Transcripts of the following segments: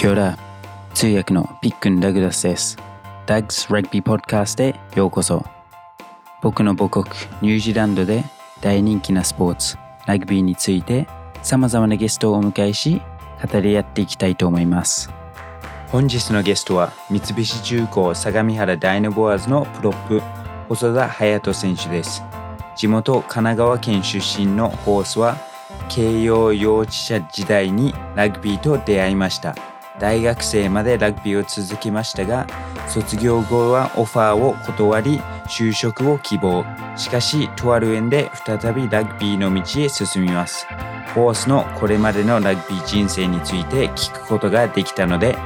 キョラ通訳のピックン・ダグラスです。ダグス・ラグビー・ポッドキャストへようこそ。僕の母国ニュージーランドで大人気なスポーツ、ラグビーについて様々なゲストをお迎えし、語り合っていきたいと思います。本日のゲストは三菱重工相模原ダイナボアーズのプロップ、細田隼人選手です。地元神奈川県出身のホースは慶応幼稚舎時代にラグビーと出会いました大学生までラグビーを続けましたが卒業後はオファーを断り就職を希望。しかしとある縁で再びラグビーの道へ進みます。ホースのこれまでのラグビー人生について聞くことができたので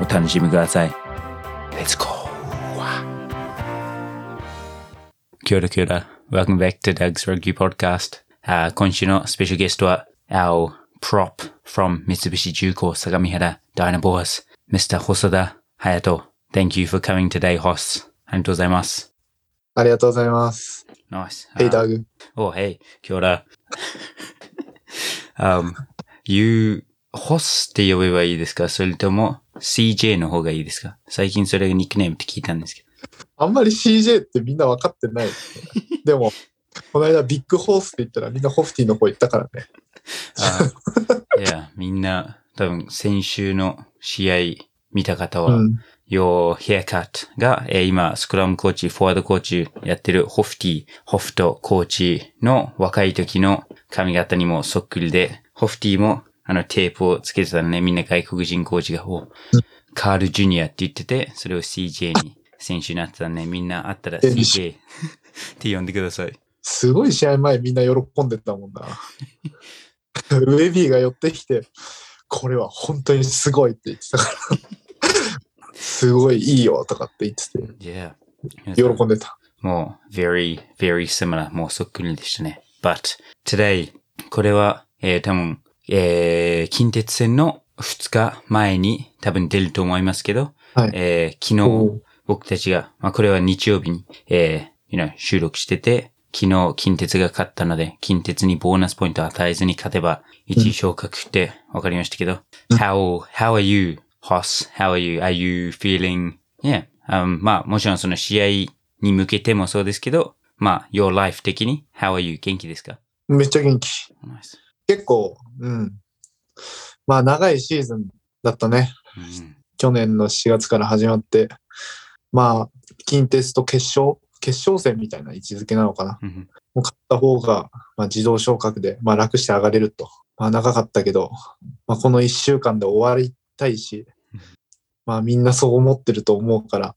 お楽しみください。Let's go! キョラキョラ Welcome back to Doug's Rugby Podcast、uh, 今週のスペシャルゲストは Our prop from 三菱重工相模原 Dynaboars Mr. 細田隼人 Thank you for coming today, hosts. ありがとうございます。ありがとうございます。Nice. Hey, Uh, Doug. Oh, hey, kia ora. um, you, ホスって呼べばいいですかそれとも CJ の方がいいですか最近それがニックネームって聞いたんですけど。あんまり CJ ってみんな分かってない、でも、この間ビッグホースって言ったらみんなホフティの方行ったからね。あ いや、みんな、多分先週の試合見た方は、うん。Your Haircut が、えー今、スクラムコーチ、フォワードコーチやってるホフティ、ホフトコーチの若い時の髪型にもそっくりで、ホフティもあのテープをつけてたらね、みんな外国人コーチが、おカール・ジュニアって言ってて、それを CJ に選手になってたね。みんなあったらえ CJ って呼んでください。すごい試合前みんな喜んでたもんな。ウェビーが寄ってきて、これは本当にすごいって言ってたから。すごいいいよとかって言ってて、Yeah. 喜んでた。もう、very, very similar. もうそっくりでしたね。But, today, これは、えー、多分、えー、近鉄線の2日前に多分出ると思いますけど、はいえー、昨日、僕たちが、まあ、これは日曜日に、えー、you know 収録してて、昨日、近鉄が勝ったので、近鉄にボーナスポイントを与えずに勝てば、1位昇格って分かりましたけど、how, how are you, Hoss? How are you? Are you feeling, yeah, um, まあ、もちろんその試合に向けてもそうですけど、まあ、your life 的に、how are you? 元気ですか？めっちゃ元気。結構、うん。まあ長いシーズンだったね。うん去年の4月から始まって、まあ、近鉄と決勝、決勝戦みたいな位置づけなのかな。うんもう勝った方が、まあ、自動昇格で、まあ、楽して上がれると。まあ、長かったけど、まあ、この1週間で終わりたいしうん、まあ、みんなそう思ってると思うから、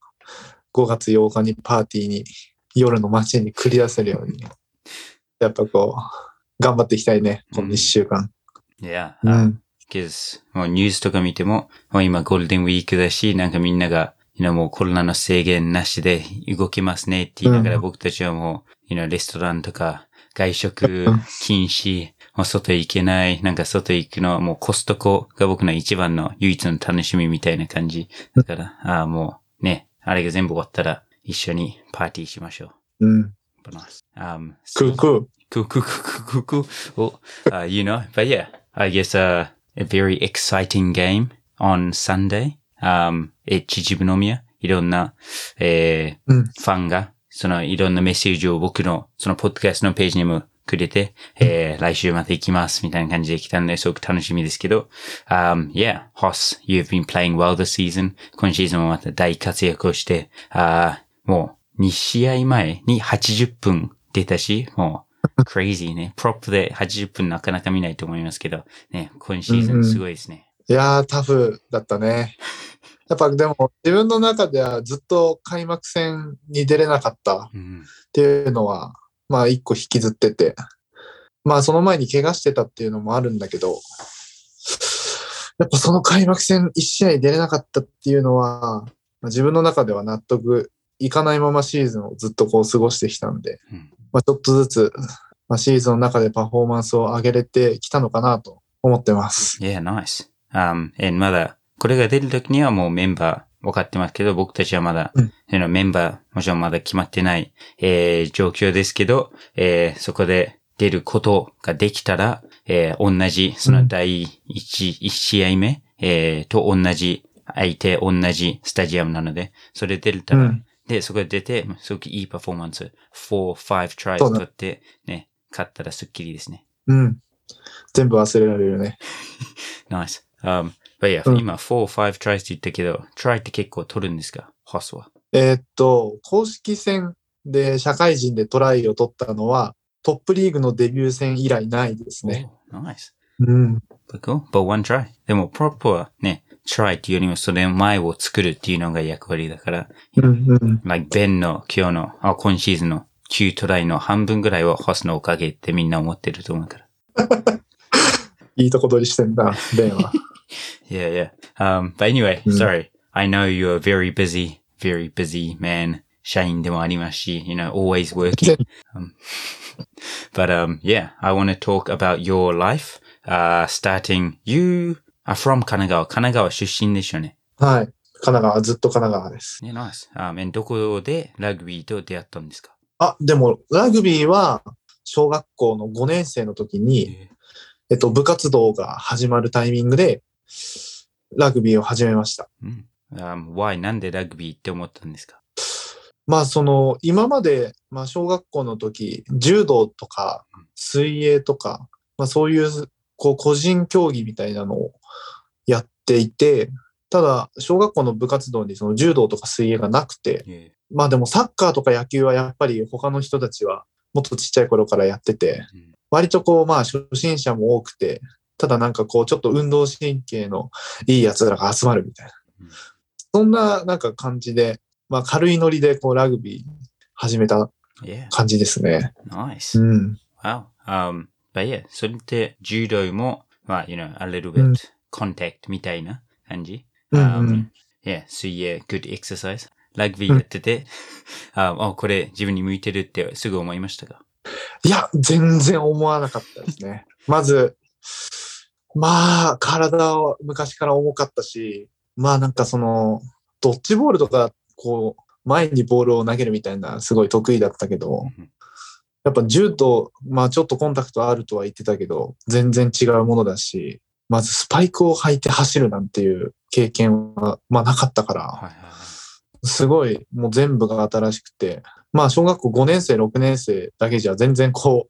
5月8日にパーティーに、夜の街に繰り出せるように、やっぱこう、頑張っていきたいね、この1週間。Yeah. う uh, ん。because もうニュースとか見ても、もう今ゴールデンウィークだし、なんかみんなが、you know, もうコロナの制限なしで動けますねって言いながら、うん僕たちはもう、you know, レストランとか外食うん禁止、もう外行けない、なんか外行くのはもうコストコが僕の一番の唯一の楽しみみたいな感じ。だから、ああ、もうね、あれが全部終わったら一緒にパーティーしましょう。うん。Um, クークー。Cool, cool, cool, cool, cool, cool. Well, uh, you know, but yeah, I guess uh, a very exciting game on Sunday. Um, え、秩父宮いろんな、えーうんファンが、そのいろんなメッセージを僕の、そのポッドキャストのページにもくれて、えー来週また行きます、みたいな感じで来たので、すごく楽しみですけど、um, yeah, Hoss, you've been playing well this season. 今シーズンもまた大活躍をして、あーもう2試合前に80分出たし、もう、crazy ね。プロップで80分なかなか見ないと思いますけど、ね、今シーズンすごいですね。いやー、タフだったね。やっぱでも自分の中ではずっと開幕戦に出れなかったっうん。ていうのは、まあ一個引きずってて。まあその前に怪我してたっていうのもあるんだけど、やっぱその開幕戦1試合出れなかったっていうのは、まあ自分の中では納得いかないままシーズンをずっとこう過ごしてきたんで、うんまあちょっとずつ、まあ、シーズンの中でパフォーマンスを上げれてきたのかなと思ってます。Yeah, nice. Um, and まだ、これが出るときにはもうメンバー分かってますけど、僕たちはまだ、うんメンバー、もちろんまだ決まってない、えー状況ですけど、えーそこで出ることができたら、えー同じ、その第一、一試合目えー、と同じ、相手同じスタジアムなので、それ出れたら、うんで、そこで出て、すごくいいパフォーマンス、4、5 tries そうだ取って、ね、勝ったらスッキリですね。うん。全部忘れられるね。Nice. Um, but yeah, うん今、4、5 tries って言ったけど、try って結構取るんですか？ホスは。えーっと、公式戦で社会人でトライを取ったのは、トップリーグのデビュー戦以来ないですね。Oh, nice. うん。But cool. But one try. でも、プロップはね、try っていうよりもそれの前を作るっていうのが役割だから、うんうん。like Ben の今日の、あ、今シーズンの9トライの半分ぐらいはホスのおかげってみんな思ってると思うから。いいとこ取りしてんだ、ベンは。Yeah, yeah. Um, but anyway, Mm. sorry. I know you're a very busy, very busy man. 社員でもありますし、you know, always working. Um, but um, yeah, I want to talk about your life. Uh, starting, you are from 神奈川。神奈川出身でしょうね。はい。神奈川、ずっと神奈川です。Yeah, nice. Um, and どこでラグビーと出会ったんですかあ、でも、ラグビーは、小学校の5年生の時に、えっと、部活動が始まるタイミングで、ラグビーを始めました。うん。Um, why? なんでラグビーって思ったんですか？まあ、その、今まで、まあ、小学校の時、柔道とか、水泳とか、まあ、そういう、こう、個人競技みたいなのをやっていて、ただ、小学校の部活動にその柔道とか水泳がなくて.まあでもサッカーとか野球はやっぱり他の人たちはもっとちっちゃい頃からやっててうん、割とこうまあ初心者も多くて、ただなんかこうちょっと運動神経のいい奴らが集まるみたいなうん。そんななんか感じで、まあ軽いノリでこうラグビー始めた.感じですね。Nice. うん。Wow. Um, but yeah, それって柔道も、まあ、you know, a little う bit ん contact みたいな感じ？うん Um, うん yeah, 水泳、good exercise. ラグビーやってて、あ、あこれ自分に向いてるってすぐ思いましたか？いや、全然思わなかったですね。まず、まあ、体は昔から重かったし、まあなんかその、ドッジボールとか、こう、前にボールを投げるみたいな、すごい得意だったけど、やっぱ柔道、まあちょっとコンタクトあるとは言ってたけど、全然違うものだし、まずスパイクを履いて走るなんていう経験は、まあなかったから、すごい、もう全部が新しくて、まあ小学校5年生、6年生だけじゃ全然こ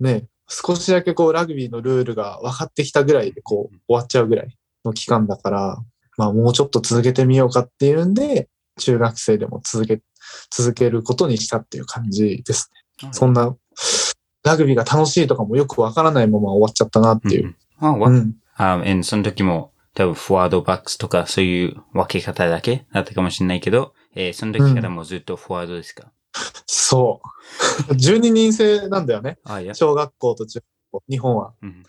う、ね、少しだけこうラグビーのルールが分かってきたぐらいでこう終わっちゃうぐらいの期間だから、まあもうちょっと続けてみようかっていうんで、中学生でも続け、続けることにしたっていう感じですね。そんな、ラグビーが楽しいとかもよくわからないまま終わっちゃったなっていう。あ、わ、うん。あ、and その時も多分フォワードバックスとかそういう分け方だけだったかもしれないけど、えーその時からもうずっとフォワードですか、そう。12人制なんだよね。小学校と中学校、日本は。うん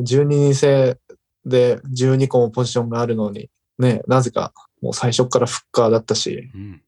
12人制で12個もポジションがあるのに、ね、なぜかもう最初からフッカーだったし、うん。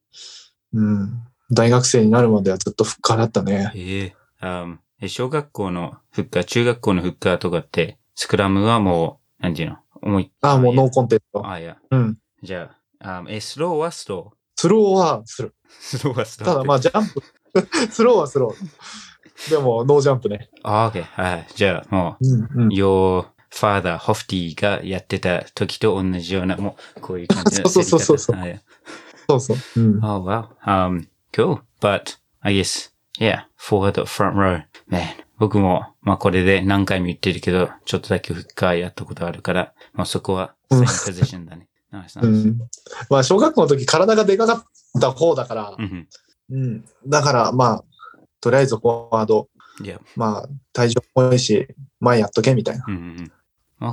うん、大学生になるまではずっとフッカーだったね。ええあえ小学校のフッカー、中学校のフッカーとかって、スクラムはもう、なんていうの？思い。ああ、もう no contest。あ、いや。うん。じゃあ、あえ、スローはスロスローはする。ー。スローはスロー。ただまあジャンプ、スローはスロー。でも no jump ね。あ、オッケー。はい。じゃあ、もうんうんう、。your father, ホフティがやってた時と同じような、もう、こういう感じのそうそうそうそうそうそう。うん。Oh wow. Um, cool. But I guess, yeah, forward front row. Man, 僕も、まあこれで何回も言ってるけど、ちょっとだけフッカーやったことあるから、まあそこは、うん same position だね。ナイスナイス。うん。まあ小学校の時体がでかかった方だからう、ん。うん。だからまあ、とりあえずフォワード、いや。まあ体重重いし、前やっとけみたいなうんうんうん。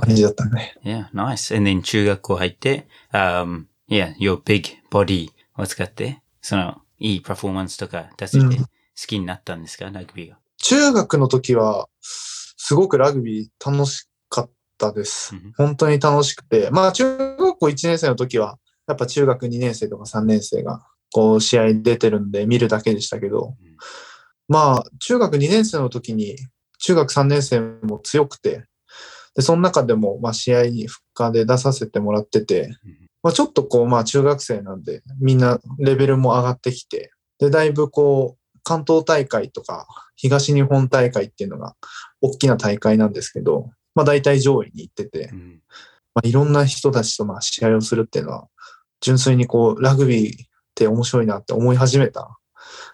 感 Okay. じだったね。Yeah, nice. And then 中学校入って、um, yeah, your big body を使って、その、いいパフォーマンスとか出せて、うん好きになったんですか、ラグビーが。中学の時は、すごくラグビー楽しかったですうん。本当に楽しくて。まあ中学校1年生の時は、やっぱ中学2年生とか3年生が、こう試合出てるんで見るだけでしたけど、うん。まあ中学2年生の時に、中学3年生も強くて、で、その中でも、まあ試合に復活で出させてもらってて、まあちょっとこう、まあ中学生なんで、みんなレベルも上がってきて、で、だいぶこう、関東大会とか、東日本大会っていうのが、大きな大会なんですけど、まあ大体上位に行っててう、んまあ、いろんな人たちとまあ試合をするっていうのは、純粋にこう、ラグビーって面白いなって思い始めた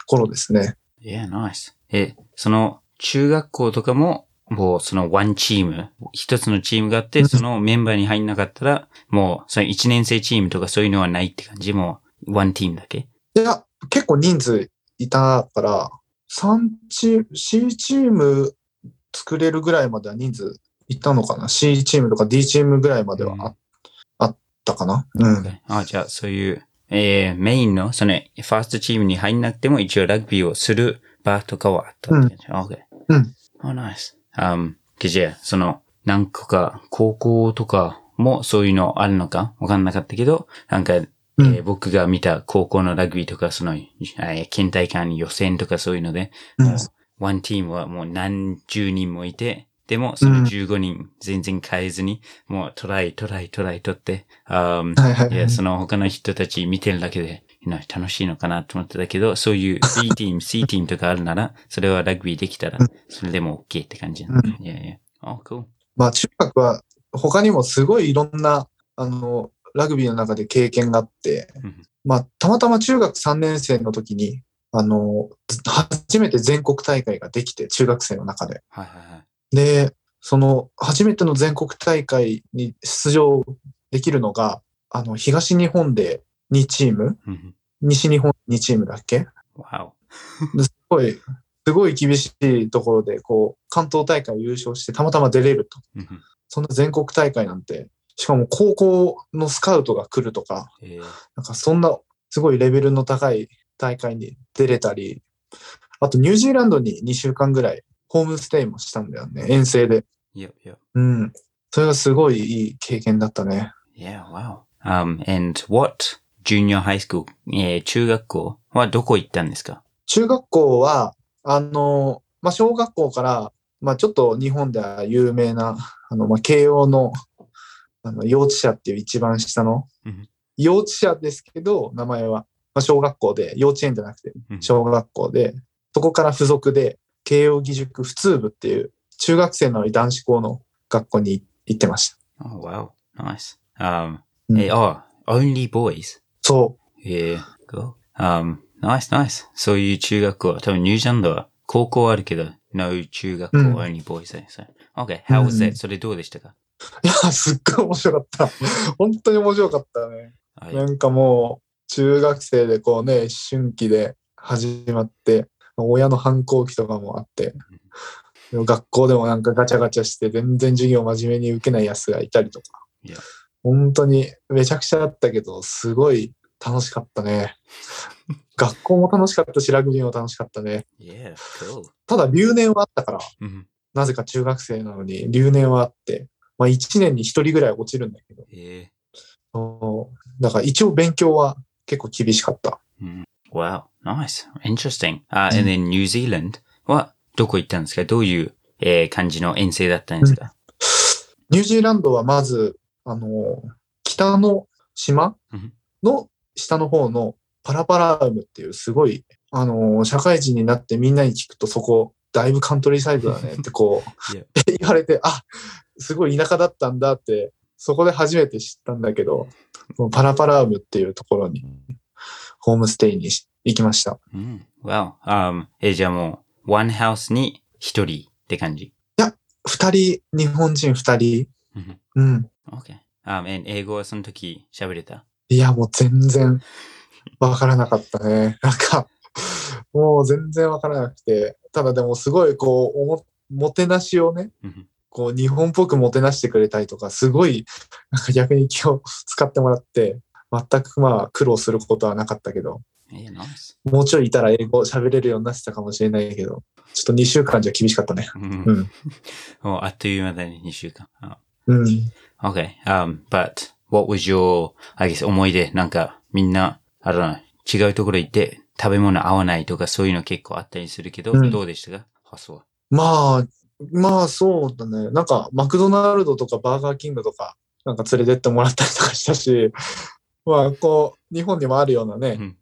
頃ですね。Yeah, nice. え、その中学校とかも、もうそのワンチーム、一つのチームがあって、そのメンバーに入んなかったら、もうその一年生チームとかそういうのはないって感じもうワンチームだけいや、結構人数いたから、3チーム、C チーム作れるぐらいまでは人数いたのかな ?C チームとか D チームぐらいまではあ,、うんあったかな？うん。あ、じゃあそういう、えー、メインの、その、ファーストチームに入んなくても一応ラグビーをする場とかはあったって感じ。OK。うん。Oh, nice. Um, じゃあ、その、何個か、高校とかもそういうのあるのか？わかんなかったけど、なんか、えー僕が見た高校のラグビーとか、その、えー県大会予選とかそういうので、うんワンチームはもう何十人もいて、でも、その15人全然変えずに、もうトライ、トライ、トライ取って、はいはいはいいや、その他の人たち見てるだけで、楽しいのかなと思ってたけど、そういう B チーム、C チームとかあるなら、それはラグビーできたらうん、それでも OK って感じ。うんいやいや。あ、cool. まあ中学は他にもすごいいろんな、あの、ラグビーの中で経験があってうん、まあたまたま中学3年生の時に、あの、初めて全国大会ができて、中学生の中で。はいはいはい。で、その初めての全国大会に出場できるのが、あの、東日本で2チーム、うん西日本2チームだっけ？わですごい、すごい厳しいところで、こう、関東大会優勝してたまたま出れると。お。うんそんな全国大会なんて、しかも高校のスカウトが来るとか、えーなんかそんなすごいレベルの高い大会に出れたり、あとニュージーランドに2週間ぐらいホームステイもしたんだよね、遠征で。いやいや。うん。それがすごいいい経験だったね。Yeah, wow. Um, and what junior high school, えー中学校はどこ行ったんですか？中学校は、あの、まあ、小学校から、まあ、ちょっと日本では有名な、あの、まあ、慶応の、あの、幼稚舎っていう一番下のうん、幼稚舎ですけど、名前は、まあ、小学校で、幼稚園じゃなくて、うん小学校で、そこから付属で、慶応義塾普通部っていう、中学生の男子校の学校に行ってました。Oh, wow. Nice. Um, うんえ、あ、only boys? そえー、cool. Um, nice, nice. そういう中学校、多分ニュージーランドは高校あるけど、no 中学校、うん only boys だよ。Okay, how was うん that? それどうでしたか？う。いや、すっごい面白かった。本当に面白かったね。はいなんかもう、中学生でこうね、思春期で始まって、親の反抗期とかもあって、学校でもなんかガチャガチャして全然授業真面目に受けない奴がいたりとか本当にめちゃくちゃあったけど、すごい楽しかったね。学校も楽しかったし、ラグビーも楽しかったね。Yeah, cool. ただ留年はあったから、うんなぜか中学生なのに留年はあって、まあ1年に1人ぐらい落ちるんだけど、だから一応勉強は結構厳しかった。ー、うん Wow, nice. Interesting. あ、うん and then New Zealand. はどこ行ったんですか？どういう、えー感じの遠征だったんですか、ニュージーランドはまず、あの、北の島うん。の下の方のパラパラウムっていうすごい、あの、社会人になってみんなに聞くとそこ、だいぶカントリーサイドだねってこう 言われて、あ、すごい田舎だったんだって、そこで初めて知ったんだけど、パラパラウムっていうところに、ホームステイにし行きました。うん。Wow. Um, え、じゃあもう、one house に一人って感じ。二人、日本人二人、うんうん。Okay. Um, and 英語はその時喋れた？いや、もう全然わからなかったね。なんか、もう全然わからなくて、ただでもすごいこう、おももてなしをね、うんこう日本っぽくもてなしてくれたりとか、すごい、なんか逆に気を使ってもらって、全くまあ苦労することはなかったけど.もうちょいいたら英語喋れるようになってたかもしれないけど、ちょっと2週間じゃ厳しかったね。うんうん。もうあっという間だね、2週間。あうん。Okay. Um, but what was your, I guess, 思い出？なんかみんな、あら違うところ行って食べ物合わないとかそういうの結構あったりするけど、うんどうでしたか？発想は。まあ、まあそうだね。なんかマクドナルドとかバーガーキングとか、なんか連れてってもらったりとかしたし、まあこう、日本にもあるようなね、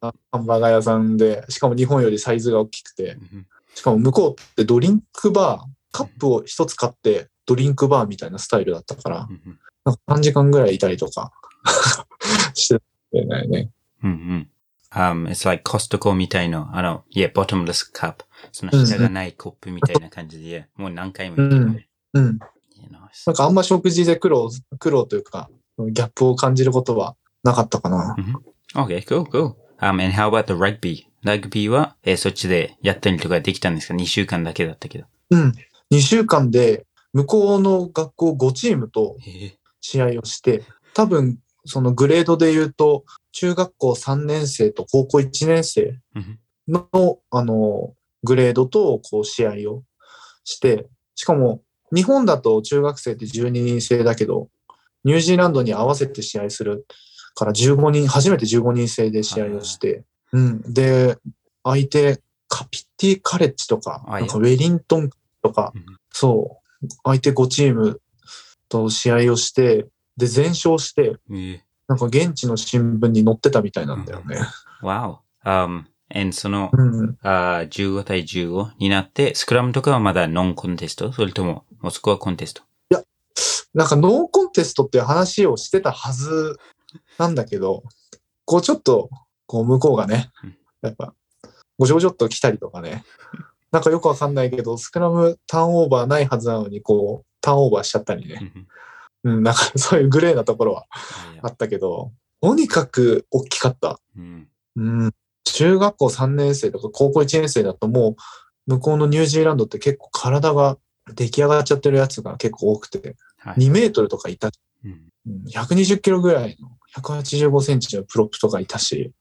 ハンバーガー屋さんで、しかも日本よりサイズが大きくて、うんしかも向こうってドリンクバー、カップを一つ買ってドリンクバーみたいなスタイルだったから、うんなんか3時間ぐらいいたりとか してたよね。うんうん。Um, it's like コストコみたいな、あの、いや、bottomless cup。その下がないコップみたいな感じで、もう何回も言ってるね。うん。なんかあんま食事で苦労、苦労というか、ギャップを感じることはなかったかな。Okay, cool, cool. Um, and how about the rugby? ラグビーは、えーそっちでやったりとかできたんですか ?2 週間だけだったけど。うん。2週間で向こうの学校5チームとえ試合をして、多分そのグレードで言うと、中学校3年生と高校1年生うんの、あの、グレードとこう試合をして、しかも日本だと中学生って12人制だけど、ニュージーランドに合わせて試合するから15人、初めて15人制で試合をして、うん。で、相手、カピティカレッジとか、あなんかウェリントンとかうん、そう、相手5チームと試合をして、で、全勝して、えなんか現地の新聞に載ってたみたいなんだよね。Wow. Um, and その、うん。あー15対15になって、スクラムとかはまだノンコンテスト？それとも、もうそこはコンテスト？なんかノーコンテストっていう話をしてたはずなんだけど、こうちょっと、こう向こうがねうん、やっぱ、ごちょごちょっと来たりとかね、なんかよくわかんないけど、スクラムターンオーバーないはずなのに、こう、ターンオーバーしちゃったりうね。んうん、なんかそういうグレーなところはあったけど、とにかく大きかった。うんうん。中学校3年生とか高校1年生だともう、向こうのニュージーランドって結構体が出来上がっちゃってるやつが結構多くて、はい2メートルとかいたうんうん120キロぐらいの185センチのプロップとかいたし、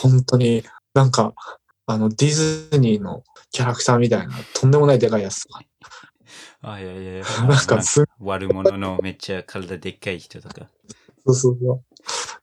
本当になんか、あの、ディズニーのキャラクターみたいな、とんでもないでかいやつとか。あ、いやいやいや。なんかす、悪者のめっちゃ体でっかい人とか。そうそうそ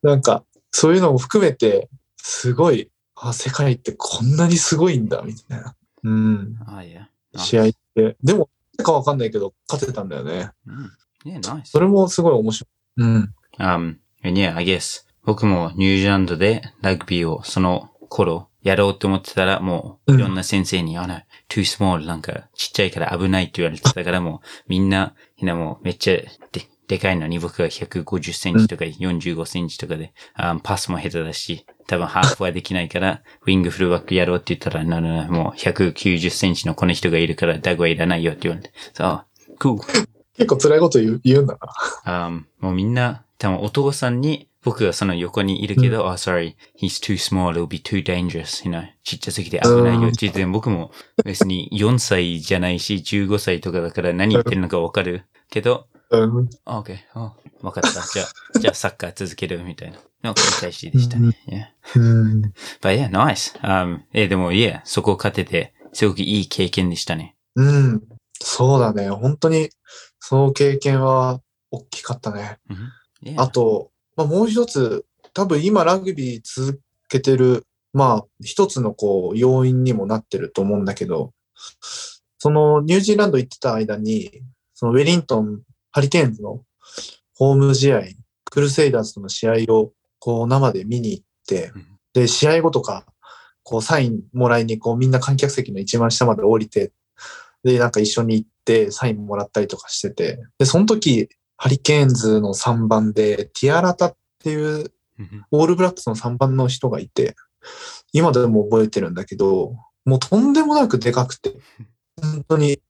う。なんか、そういうのも含めて、すごい、あ、世界ってこんなにすごいんだ、みたいな。うん。あ、いや。あ試合って。でも、かわかんないけど、勝てたんだよね。うん。Yeah, nice. それもすごい面白い。うん。Um, and yeah, I guess 僕もニュージーランドでラグビーをその頃やろうと思ってたらもういろんな先生に、あの、too small なんかちっちゃいから危ないって言われてたからもうみんな、みんなもうめっちゃででかいのに僕が150センチとか45センチとかで、あパスも下手だし、多分ハーフはできないから、ウィングフルバックやろうって言ったら、ななな、もう190センチのこの人がいるからダグはいらないよって言われて。そう、cool. 結構辛いこと言う言うんだな。um, もうみんな、多分お父さんに、僕がその横にいるけど、oh, sorry, he's too small, it'll be too dangerous, you know, ちっちゃすぎて危ないよって言って、僕も別に4歳じゃないし、15歳とかだから何言ってるのかわかるけど、うん。OK, あわかった。じゃあ、じゃあサッカー続けるみたいなのを繰り返しでしたね。Yeah. うん。But yeah, nice. Um, え、でも、yeah, そこを勝てて、すごくいい経験でしたね。うん。そうだね。本当に、その経験は大きかったね。Yeah. あと、まあ、もう一つ、多分今ラグビー続けてる、まあ、一つのこう、要因にもなってると思うんだけど、そのニュージーランド行ってた間に、そのウェリントン、ハリケーンズのホーム試合、クルセイダーズとの試合をこう生で見に行ってうん、で、試合後とか、こうサインもらいにこうみんな観客席の一番下まで降りて、で、なんか一緒に行ってサインもらったりとかしてて、で、その時、ハリケーンズの3番で、ティアラタっていううんオールブラックスの3番の人がいて、今でも覚えてるんだけど、もうとんでもなくでかくて、本当に、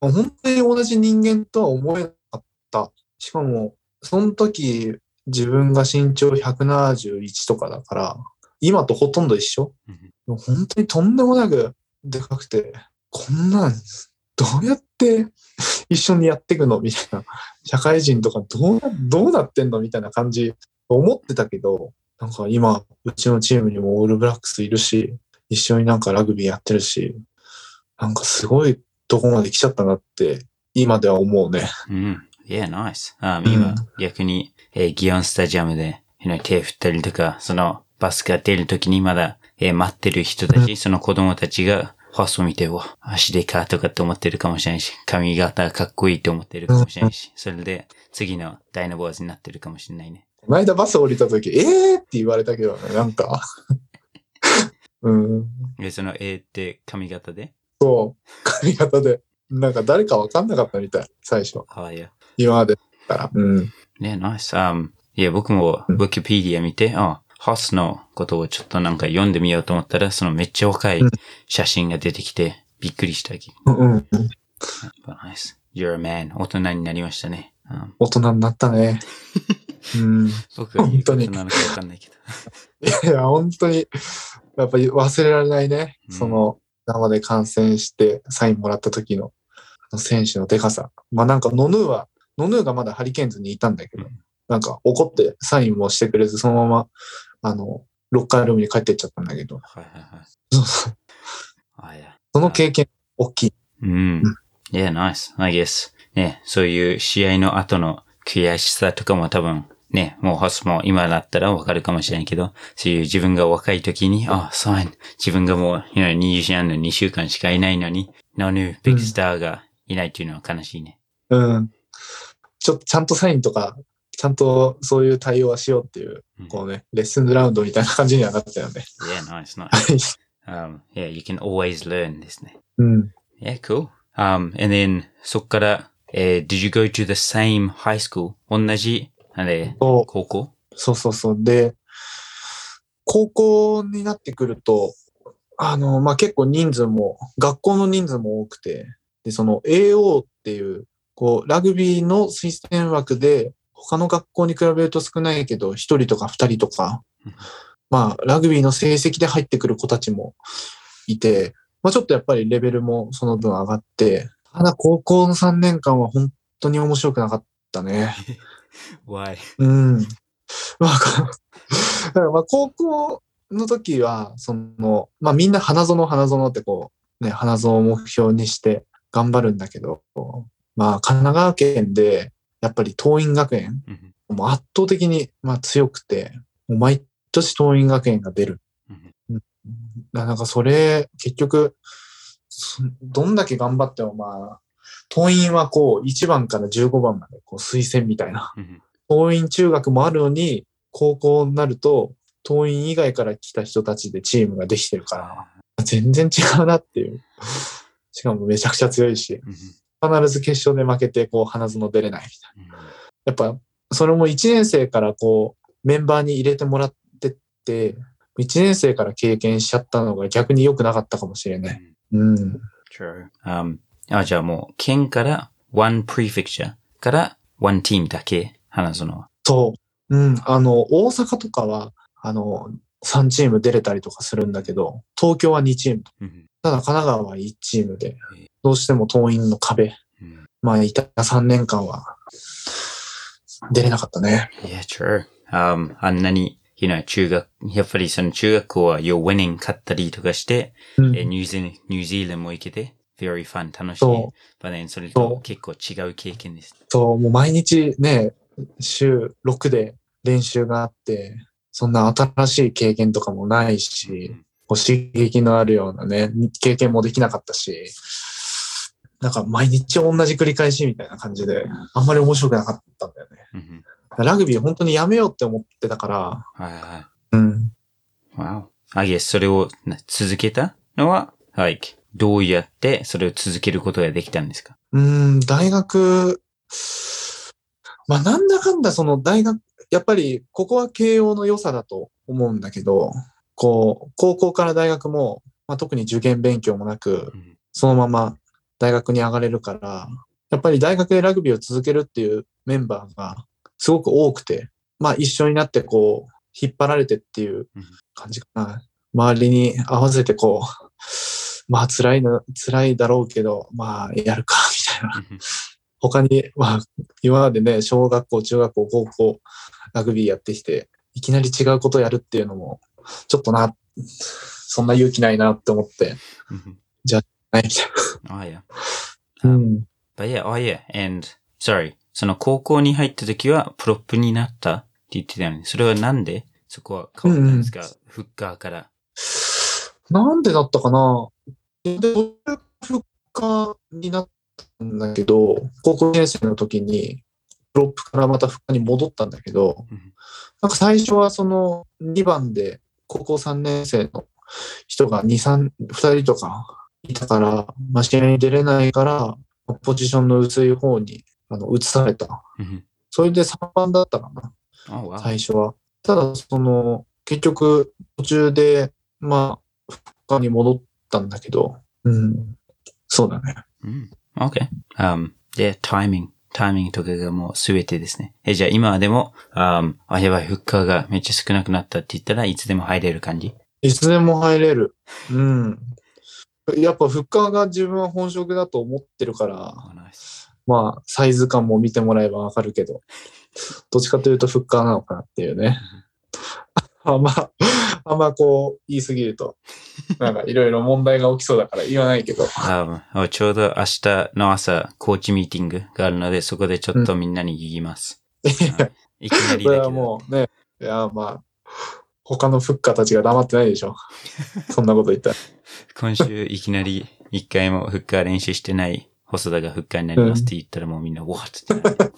本当に同じ人間とは思えなかった。しかも、その時、自分が身長171とかだから、今とほとんど一緒。本当にとんでもなくでかくて、こんなん、どうやって一緒にやっていくの？みたいな。社会人とかどうな、どうなってんの？みたいな感じ、思ってたけど、なんか今、うちのチームにもオールブラックスいるし、一緒になんかラグビーやってるし、なんかすごいとこまで来ちゃったなって、今では思うね。うん。Yeah, nice. あうん今、逆に、えーギオンスタジアムで、you know 手振ったりとか、その、バスが出るときにまだ、えー待ってる人たち、その子供たちが、ファースト見て、わ、足でかとかって思ってるかもしれないし、髪型かっこいいって思ってるかもしれないし、それで、次のダイナボーズになってるかもしれないね。この間バス降りた時、えーって言われたけどね、なんか。うん。で、その、えーって髪型で、そう。髪型で。なんか誰かわかんなかったみたい、最初。ああ、いや。今まで。から。うん。ね、ナイス。Um, いや、僕もうん Wikipedia 見て、あ、ハスのことをちょっとなんか読んでみようと思ったら、そのめっちゃ若いうん写真が出てきて、びっくりした。うんうん。ナイス。You're a man. 大人になりましたね。Um, 大人になったね。うん。僕本当になのかわかんないけど。いや、本当に、やっぱり忘れられないね。うんその、生で観戦してサインもらった時の、あの選手のデカさ。まあなんか、ノヌーは、ノヌーがまだハリケーンズにいたんだけど、うんなんか怒ってサインもしてくれず、そのまま、あの、ロッカールームに帰ってっちゃったんだけど、はいはいはい。そうそうあ、いや。その経験、大きい。うん。いや、ナイス。I guess. ね、そういう試合の後の悔しさとかも多分、ね、もうハスも今だったらわかるかもしれないけど、そういう自分が若い時に、あ、サイン。自分がもう、you know ニュージーランド2週間しかいないのに、ノヌー、ビッグスターがいないっていうのは悲しいね。うん。ちょっとちゃんとサインとか、ちゃんとそういう対応はしようっていう、うんこうね、レッスンラウンドみたいな感じにはなったよね。Yeah, nice, nice. Um, yeah, you can always learn ですね。うん。Yeah, cool. Um, and then, そっから、えー did you go to the same high school? 同じ、あれ、高校？そうそうそう。で、高校になってくると、あの、まあ、結構人数も、学校の人数も多くて、で、その AO っていう、こう、ラグビーの推薦枠で、他の学校に比べると少ないけど、一人とか二人とかうん、まあ、ラグビーの成績で入ってくる子たちもいて、まあ、ちょっとやっぱりレベルもその分上がって、ただ高校の3年間は本当に面白くなかったね。Why? うん。まあ、こだからまあ高校の時は、その、まあみんな花園花園ってこう、ね、花園を目標にして頑張るんだけど、まあ神奈川県で、やっぱり桐蔭学園、うん。もう圧倒的にまあ強くて、もう毎年桐蔭学園が出る。なんかそれ、結局、そどんだけ頑張ってもまあ、桐蔭はこう1番から15番までこう推薦みたいな。うん。桐蔭中学もあるのに、高校になると、桐蔭以外から来た人たちでチームができてるから、全然違うなっていう。しかもめちゃくちゃ強いし、うん必ず決勝で負けて、こう、花園出れないみたいな。うんやっぱ、それも1年生からこう、メンバーに入れてもらってって、1年生から経験しちゃったのが逆に良くなかったかもしれない。うん。True. Um, あ、じゃあもう、県から one prefecture から one team だけ話すのは。そう。うん。あの、大阪とかは、あの、3チーム出れたりとかするんだけど、東京は2チーム。うんただ神奈川は1チームでええ、どうしても桐蔭の壁、うんまあいた3年間は出れなかったね。Yeah, true. Um, あんなに、you know, 中学、やっぱりその中学校は you're winning 勝ったりとかして、うんえニュージーニュージーランドも行けて、very fun 楽しい。そ But then それと結構違う経験です。そう、もう毎日ね、週6で練習があって、そんな新しい経験とかもないし、刺激のあるようなね、経験もできなかったし、なんか毎日同じ繰り返しみたいな感じで、あんまり面白くなかったんだよね。うんうんラグビー本当にやめようって思ってたから、はいはい。うん。Wow. I guess それをな続けたのは、like, どうやってそれを続けることができたんですか？うん、大学、まあなんだかんだその大学、やっぱりここは慶応の良さだと思うんだけど、こう、高校から大学も、まあ、特に受験勉強もなく、うんそのまま大学に上がれるから、やっぱり大学でラグビーを続けるっていうメンバーがすごく多くて、まあ一緒になってこう、引っ張られてっていううん感じかな。周りに合わせてこう、まあ辛いの、辛いだろうけど、まあやるか、みたいな。他に、まあ、今までね、小学校、中学校、高校、ラグビーやってきて、いきなり違うことやるっていうのも、ちょっとな、そんな勇気ないなって思って、うんないみたい Oh yeah. な。Um, But yeah, oh yeah, and, sorry. その高校に入った時はプロップになったって言ってたよね。それはなんで？そこは変わったんですか、フッカーから。なんでだったかな？で、フッカーになったんだけど、高校2年生の時に、プロップからまたフッカーに戻ったんだけど、うんなんか最初はその2番で高校3年生の人が2、3、2人とかいたから、まあ、試合に出れないから、ポジションの薄い方にあの移された。うんそれで3番だったかな、Oh. 最初は。ただ、その、結局、途中で、まあ、他に戻ったんだけど、うん。そうだね。Mm, okay. Um, で、タイミング。タイミングとかがもう全てですね。え、じゃあ今はでも、um, あ、やばい、フッカーがめっちゃ少なくなったって言ったらいつでも入れる感じ？いつでも入れる。うん。やっぱ、フッカーが自分は本職だと思ってるから、Oh. まあ、サイズ感も見てもらえばわかるけど、どっちかというとフッカーなのかなっていうね。あんま、あんまこう、言いすぎると、なんかいろいろ問題が起きそうだから言わないけど。Um, あちょうど明日の朝、コーチミーティングがあるので、そこでちょっとみんなに言います。い やいきなりそれはだけど。もうね、いや、まあ、他のフッカーたちが黙ってないでしょ。そんなこと言ったら。今週いきなり一回もフッカー練習してない細田がフッカーになりますって言ったらもうみんな、what? ってなる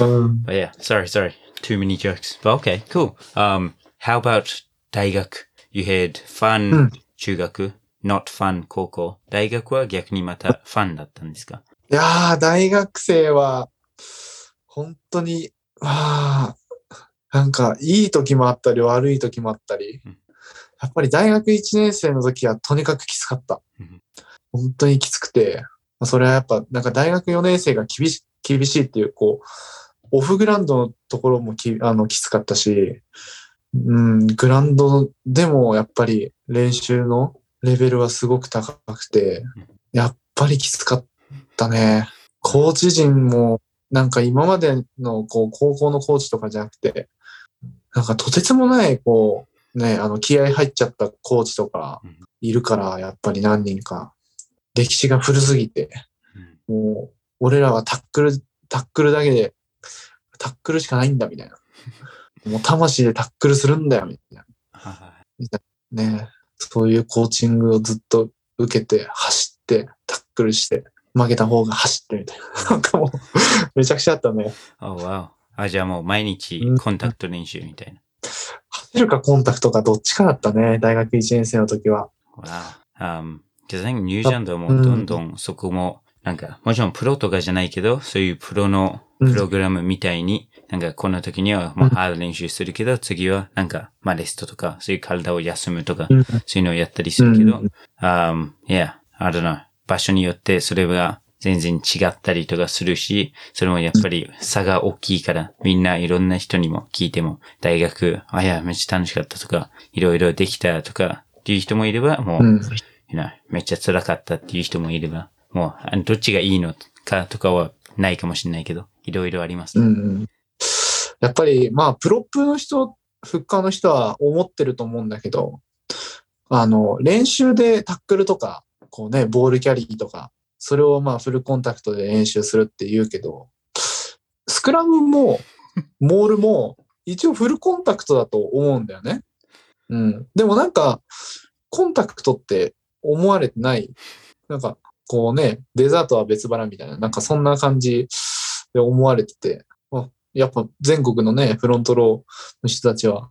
うん。But yeah, sorry, sorry. Too many jokes. But okay, cool. Um, how about 大学 ?You had fun、うん中学 ?not fun 高校？大学は逆にまたファンだったんですか？いやー、大学生は、本当に、まあ、なんか、いい時もあったり、悪い時もあったりうん、やっぱり大学1年生の時はとにかくきつかったうん。本当にきつくて、まあそれはやっぱ、なんか大学4年生が厳し厳しいっていう、こう、オフグラウンドのところもきあのきつかったし、うん、グラウンドでもやっぱり練習のレベルはすごく高くて、やっぱりきつかったね。コーチ陣も、なんか今までのこう高校のコーチとかじゃなくて、なんかとてつもない、こう、ね、あの気合入っちゃったコーチとかうんいるから、やっぱり何人か。歴史が古すぎて、うんもう、俺らはタックル、タックルだけで、タックルしかないんだ、みたいな。もう魂でタックルするんだよ、みたいな。はね、そういうコーチングをずっと受けて、走って、タックルして、負けた方が走ってみたいな。なんかもう、めちゃくちゃあったね。い Oh, wow. あ、じゃあもう毎日うんコンタクト練習みたいな。走るかコンタクトかどっちかだったね。大学1年生の時は。Wow. Um, because I think ニュージーランドもどんどんそこも、なんか、もちろんプロとかじゃないけど、そういうプロのプログラムみたいに、なんかこの時にはまあハード練習するけど、次はなんか、まあレストとか、そういう体を休むとか、そういうのをやったりするけど、うん um, yeah, I don't know. 場所によってそれが全然違ったりとかするし、それもやっぱり差が大きいから、みんないろんな人にも聞いても、大学、あ、いや、めっちゃ楽しかったとか、いろいろできたとか、っていう人もいれば、もう、うん。めっちゃ辛かったっていう人もいれば、もう、どっちがいいのかとかはないかもしれないけど、いろいろありますね。うんうん。やっぱり、まあ、プロップの人、フッカーの人は思ってると思うんだけど、あの、練習でタックルとか、こうね、ボールキャリーとか、それをまあフルコンタクトで練習するって言うけど、スクラムも、モールも、一応フルコンタクトだと思うんだよね。うん。でもなんか、コンタクトって思われてない？なんか、こうね、デザートは別腹みたいな、なんかそんな感じで思われてて、あやっぱ全国のね、フロントローの人たちは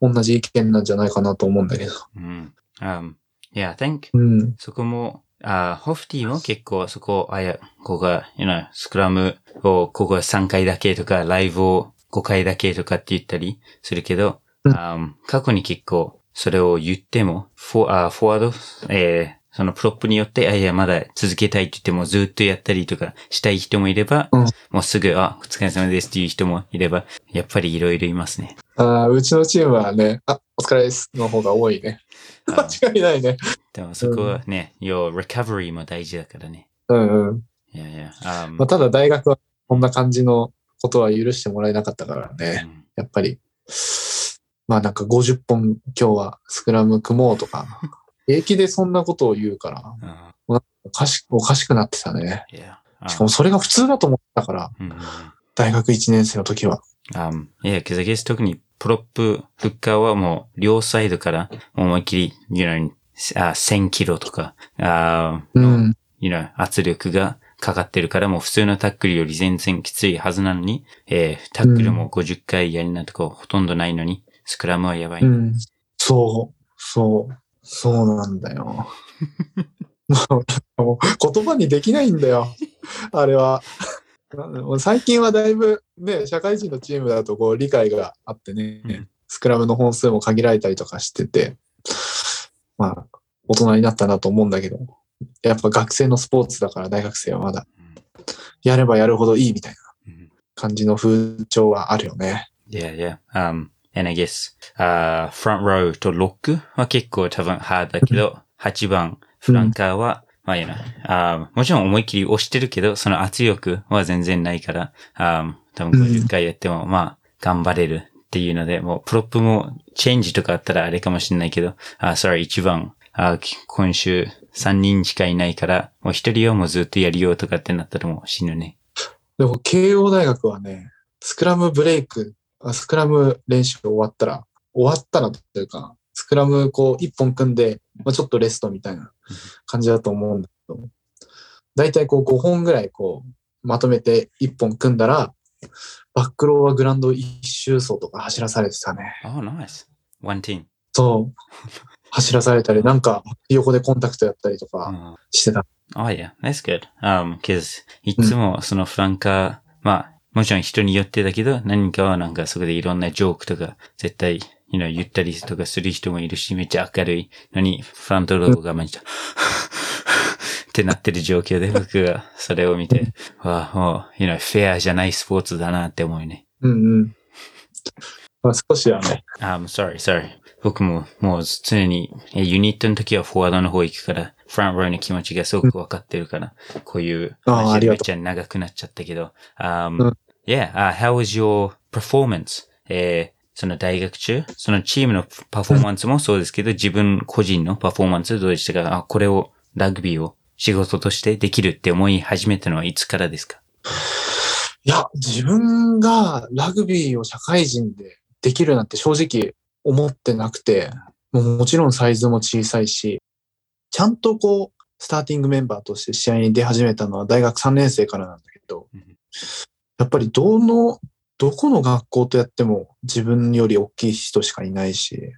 同じ意見なんじゃないかなと思うんだけど。うん。Um, yeah, I think うん。そこも、あホフティも結構そこ、あや、ここが、you know, スクラムをここが3回だけとか、ライブを5回だけとかって言ったりするけど、うんあ過去に結構それを言っても、フォあフォワード、えーそのプロップによって、あ、いや、まだ続けたいって言ってもずっとやったりとかしたい人もいれば、うんもうすぐ、あ、お疲れ様ですっていう人もいれば、やっぱりいろいろいますね。あーうちのチームはね、あ、お疲れですの方が多いね。あ 間違いないね。でもそこはね、要、recovery も大事だからね。うんうん。いやいや、あまあ、ただ大学はこんな感じのことは許してもらえなかったからね。うんやっぱり。まあなんか50本今日はスクラム組もうとか、平気でそんなことを言うから、あおかしおかしくなってたね。しかもそれが普通だと思ったから、うんうんうん大学1年生の時は。Um, yeah, because I guess 特にプロップ、フッカーはもう両サイドから思いっきり、you know, あ1000キロとか、あうのん。you know, 圧力がかかってるからもう普通のタックルより全然きついはずなのに、えータックルも50回やりなとかほとんどないのに、スクラムはやばい。うん。そう、そう、そうなんだよ。もう言葉にできないんだよ。あれは。最近はだいぶね、社会人のチームだとこう理解があってね、うんスクラムの本数も限られたりとかしてて、まあ、大人になったなと思うんだけど、やっぱ学生のスポーツだから大学生はまだ、やればやるほどいいみたいなうん感じの風潮はあるよね。Yeah, yeah. Um, and I guess, uh, front row とロックは結構多分ハードだけど、8番フランカーは、まあいいな。あーもちろん思いっきり押してるけど、その圧力は全然ないから、あー多分50回やっても、まあ、頑張れるっていうので、もうプロップもチェンジとかあったらあれかもしれないけど、あー、sorry, 1番、あ今週3人しかいないから、もう1人はもうずっとやるよとかってなったらもう死ぬね。でも、慶応大学はね、スクラムブレイク、あスクラム練習終わったら、終わったらというか、スクラムこう一本組んで、まあ、ちょっとレストみたいな感じだと思うんだけど、だいたいこう5本ぐらいこう、まとめて一本組んだら、バックローはグラウンド一周走とか走らされてたね。Oh, nice. One team. そう。走らされたり、なんか横でコンタクトやったりとかうんしてた。Oh yeah, that's good. Um, cause いつもそのフランカー、まあ、もちろん人によってだけど、何かはなんかそこでいろんなジョークとか、絶対、you know, 言ったりとかする人もいるし、めっちゃ明るいのに、フロントローがめっちゃ、ってなってる状況で僕がそれを見て、わあ、もう、you know, フェアじゃないスポーツだなって思うね。うんうん。まあ、少しはね。Um, sorry, sorry. 僕ももう常に、えユニットの時はフォワードの方行くから、フランローの気持ちがすごくわかってるから、こういう話めっちゃ長くなっちゃったけど、um, うん yeah, uh, how was your performance? えーその大学中、そのチームのパフォーマンスもそうですけど、自分個人のパフォーマンスどうでしたかあ、これを、ラグビーを仕事としてできるって思い始めたのはいつからですか？いや、自分がラグビーを社会人でできるなんて正直思ってなくて、もうもちろんサイズも小さいし、ちゃんとこう、スターティングメンバーとして試合に出始めたのは大学3年生からなんだけどうん、やっぱりどの、どこの学校とやっても自分より大きい人しかいないし、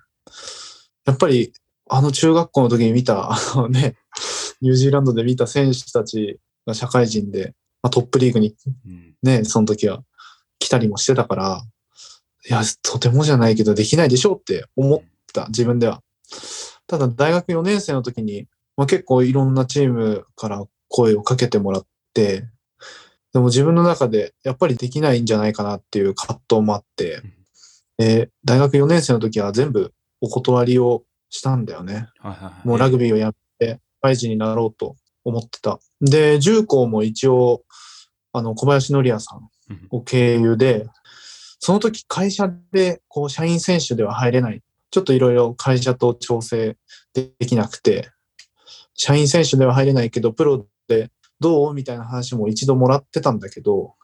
やっぱりあの中学校の時に見た、あのね、ニュージーランドで見た選手たちが社会人で、まあ、トップリーグにうん。ね、その時は来たりもしてたから、いや、とてもじゃないけどできないでしょうって思った、自分では。ただ、大学4年生の時に、まあ、結構いろんなチームから声をかけてもらって、でも自分の中でやっぱりできないんじゃないかなっていう葛藤もあって、で大学4年生の時は全部お断りをしたんだよね。はいはいはいもうラグビーをやめて、社会人になろうと思ってた。で、重工も一応、あの、小林則也さんを経由で、その時会社で、こう、社員選手では入れない。ちょっといろいろ会社と調整できなくて、社員選手では入れないけど、プロでどう？みたいな話も一度もらってたんだけど、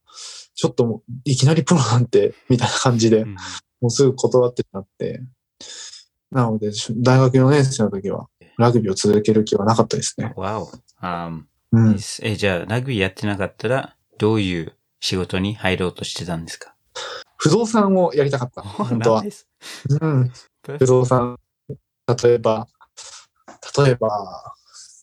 ちょっともういきなりプロなんて、みたいな感じで、うんもうすぐ断ってなって、なので、大学4年生の時は、ラグビーを続ける気はなかったですね。Wow. Um, うん。え、じゃあ、ラグビーやってなかったら、どういう仕事に入ろうとしてたんですか？不動産をやりたかった。本当は。うん。不動産、例えば、例えば、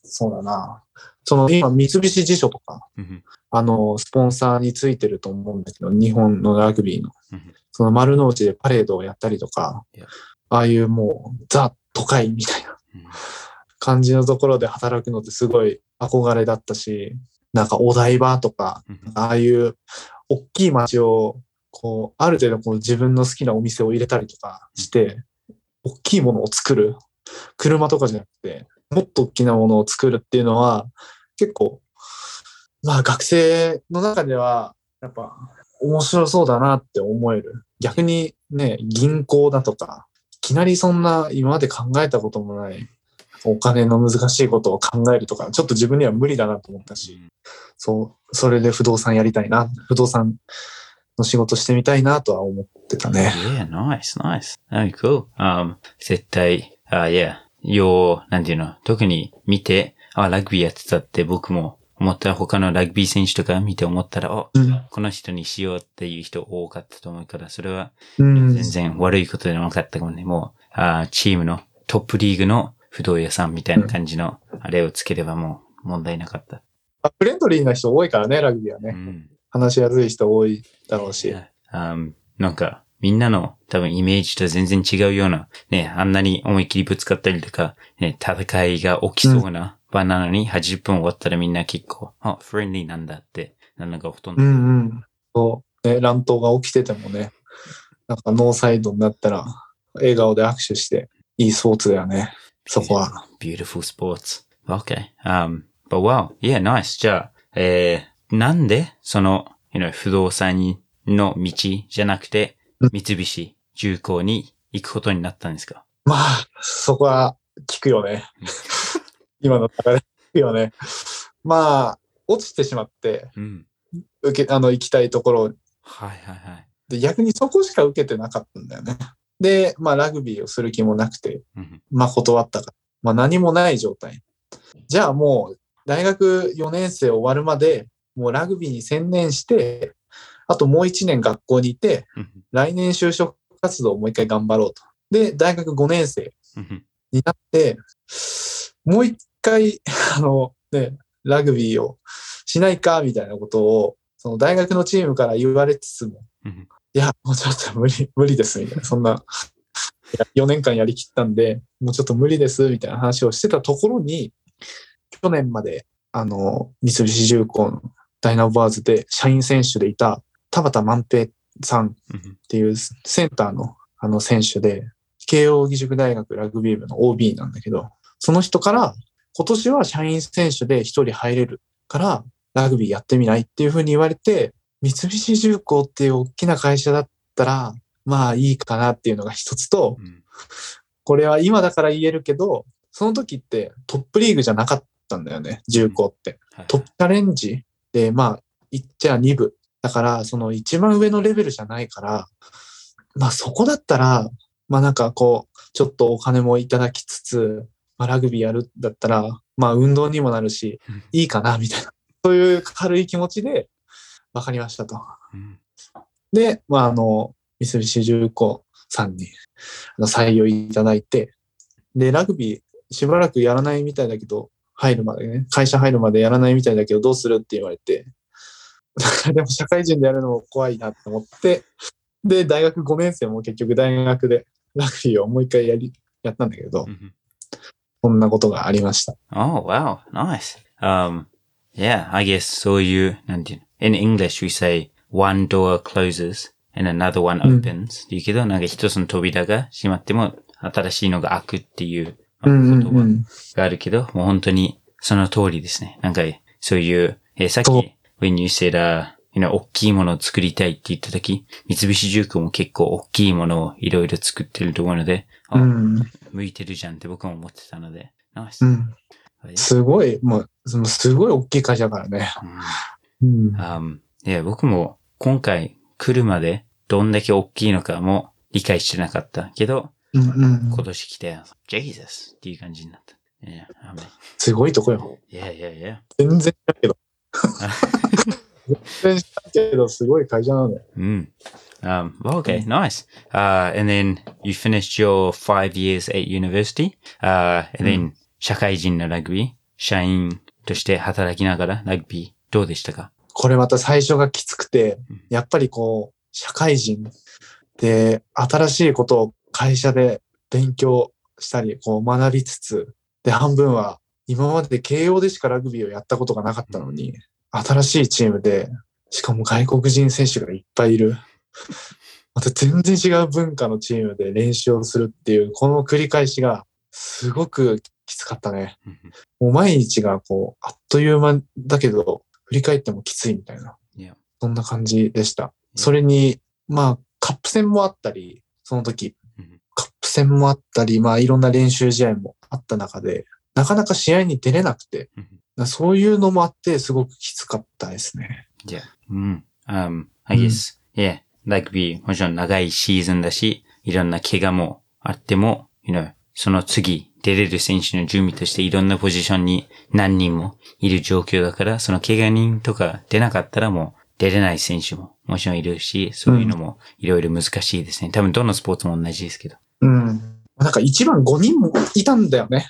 そうだな。その今、三菱地所とか、うんあの、スポンサーについてると思うんだけど、日本のラグビーの。うん。その丸の内でパレードをやったりとかああいうもう、ザ都会みたいなうん。感じのところで働くのってすごい憧れだったし、なんかお台場とか、うんああいう大きい街を、こう、ある程度こう自分の好きなお店を入れたりとかして、大きいものを作る。車とかじゃなくて、もっと大きなものを作るっていうのは、結構、まあ学生の中では、やっぱ面白そうだなって思える。逆にね、銀行だとか、いきなりそんな今まで考えたこともないお金の難しいことを考えるとか、ちょっと自分には無理だなと思ったし、そう、それで不動産やりたいな、不動産の仕事してみたいなとは思ってたね。Yeah, nice, nice. Very cool. Um, 絶対、あ、いや、よう、なんていうの、特に見て、あ、ラグビーやってたって僕も思ったら他のラグビー選手とか見て思ったら、あ、うん。この人にしようっていう人多かったと思うから、それはうん全然悪いことではなかったかもね。もう、あチームのトップリーグの不動屋さんみたいな感じのあれをつければもう問題なかった。フレンドリーな人多いからね、ラグビーはね。うん。話しやすい人多いだろうし。Um, なんか、みんなの多分イメージと全然違うような、ね、あんなに思いっきりぶつかったりとか、ね、戦いが起きそうな場なのに、80分終わったらみんな結構、あ、フレンリーなんだって、なのがほとんど。うんうん。そう。ね、乱闘が起きててもね、なんかノーサイドになったら、笑顔で握手して、いいスポーツだよね。そこは。Beautiful sports. Okay. Um, but wow. Yeah, nice. じゃあ、えー、なんで、その、you know, 不動産の道じゃなくてうん、三菱重工に行くことになったんですか？まあ、そこは聞くよね。今の流れ聞くよね。まあ、落ちてしまって、うん。受け、あの、行きたいところはいはいはい。で、逆にそこしか受けてなかったんだよね。で、まあ、ラグビーをする気もなくて、うんまあ、断ったから。まあ、何もない状態。じゃあもう、大学4年生終わるまで、もうラグビーに専念して、あともう1年学校にいて、うん来年就職活動をもう一回頑張ろうと。で、大学5年生うんになって、もう一回、あの、ね、ラグビーをしないか、みたいなことを、その大学のチームから言われつつも、うんいや、もうちょっと無理、無理です、みたいな。そんな、4年間やりきったんで、もうちょっと無理です、みたいな話をしてたところに、去年まで、あの、三菱重工のダイナボバーズで社員選手でいた田畑万平さんうんっていうセンターのあの選手で、慶応義塾大学ラグビー部の OB なんだけど、その人から、今年は社員選手で一人入れるから、ラグビーやってみないっていうふうに言われて、三菱重工っていう大きな会社だったら、まあいいかなっていうのが一つと、うんこれは今だから言えるけど、その時ってトップリーグじゃなかったんだよね、重工って。はいトップチャレンジで、まあ、言っちゃ2部。だから、その一番上のレベルじゃないから、まあそこだったら、まあなんかこう、ちょっとお金もいただきつつ、まあラグビーやるんだったら、まあ運動にもなるしうん、いいかな、みたいな。そういう軽い気持ちで、わかりましたと。うんで、まああの、三菱重工さんに採用いただいて、で、ラグビーしばらくやらないみたいだけど、入るまでね、会社入るまでやらないみたいだけど、どうするって言われて、でも社会人でやるのも怖いなって思って、で、大学5年生も結局大学でラグビーをもう一回やり、やったんだけどう、んなことがありました。Oh, wow. Nice. Um, yeah, I guess そういう、なんていうの？In English we say one door closes and another one うん opens、って言うけど、なんか一つの扉が閉まっても新しいのが開くっていう、言葉うん。があるけど、もう本当にその通りですね。なんかそういう、えーさっき when you said, uh, you know, 大きいものを作りたいって言った時、三菱重工も結構大きいものをいろいろ作ってると思うので、あうん。向いてるじゃんって僕も思ってたので。すごい、もう、すごい大きい会社だからね。うんうん。Um, いや、僕も今回来るまでどんだけ大きいのかも理解してなかったけど、うんうん今年来て、Jesus! っていう感じになった。すごいとこよ。いやいやいや。全然知らんけど。全然知らんけど、すごい会社なんだよ。Mm. Um, well, okay, nice. Uh, and then you finished your five years at university. Uh, and then 社会人のラグビー、社員として働きながらラグビーどうでしたかこれまた最初がきつくてうん、やっぱりこう、社会人で新しいことを会社で勉強したり、こう学びつつ、で、半分は今まで慶応でしかラグビーをやったことがなかったのに、新しいチームで、しかも外国人選手がいっぱいいる。また全然違う文化のチームで練習をするっていう、この繰り返しがすごくきつかったね。もう毎日がこう、あっという間だけど、振り返ってもきついみたいな。そんな感じでした。それに、まあ、カップ戦もあったり、その時うん、カップ戦もあったり、まあ、いろんな練習試合もあった中で、なかなか試合に出れなくて、そういうのもあって、すごくきつかったですね。Yeah. Mm. Um, I guess, yeah, ラグビーもちろん長いシーズンだし、いろんな怪我もあっても、you know, その次出れる選手の準備としていろんなポジションに何人もいる状況だから、その怪我人とか出なかったらもう出れない選手ももちろんいるし、そういうのもいろいろ難しいですね。多分どのスポーツも同じですけど。うん。なんか一番5人もいたんだよね。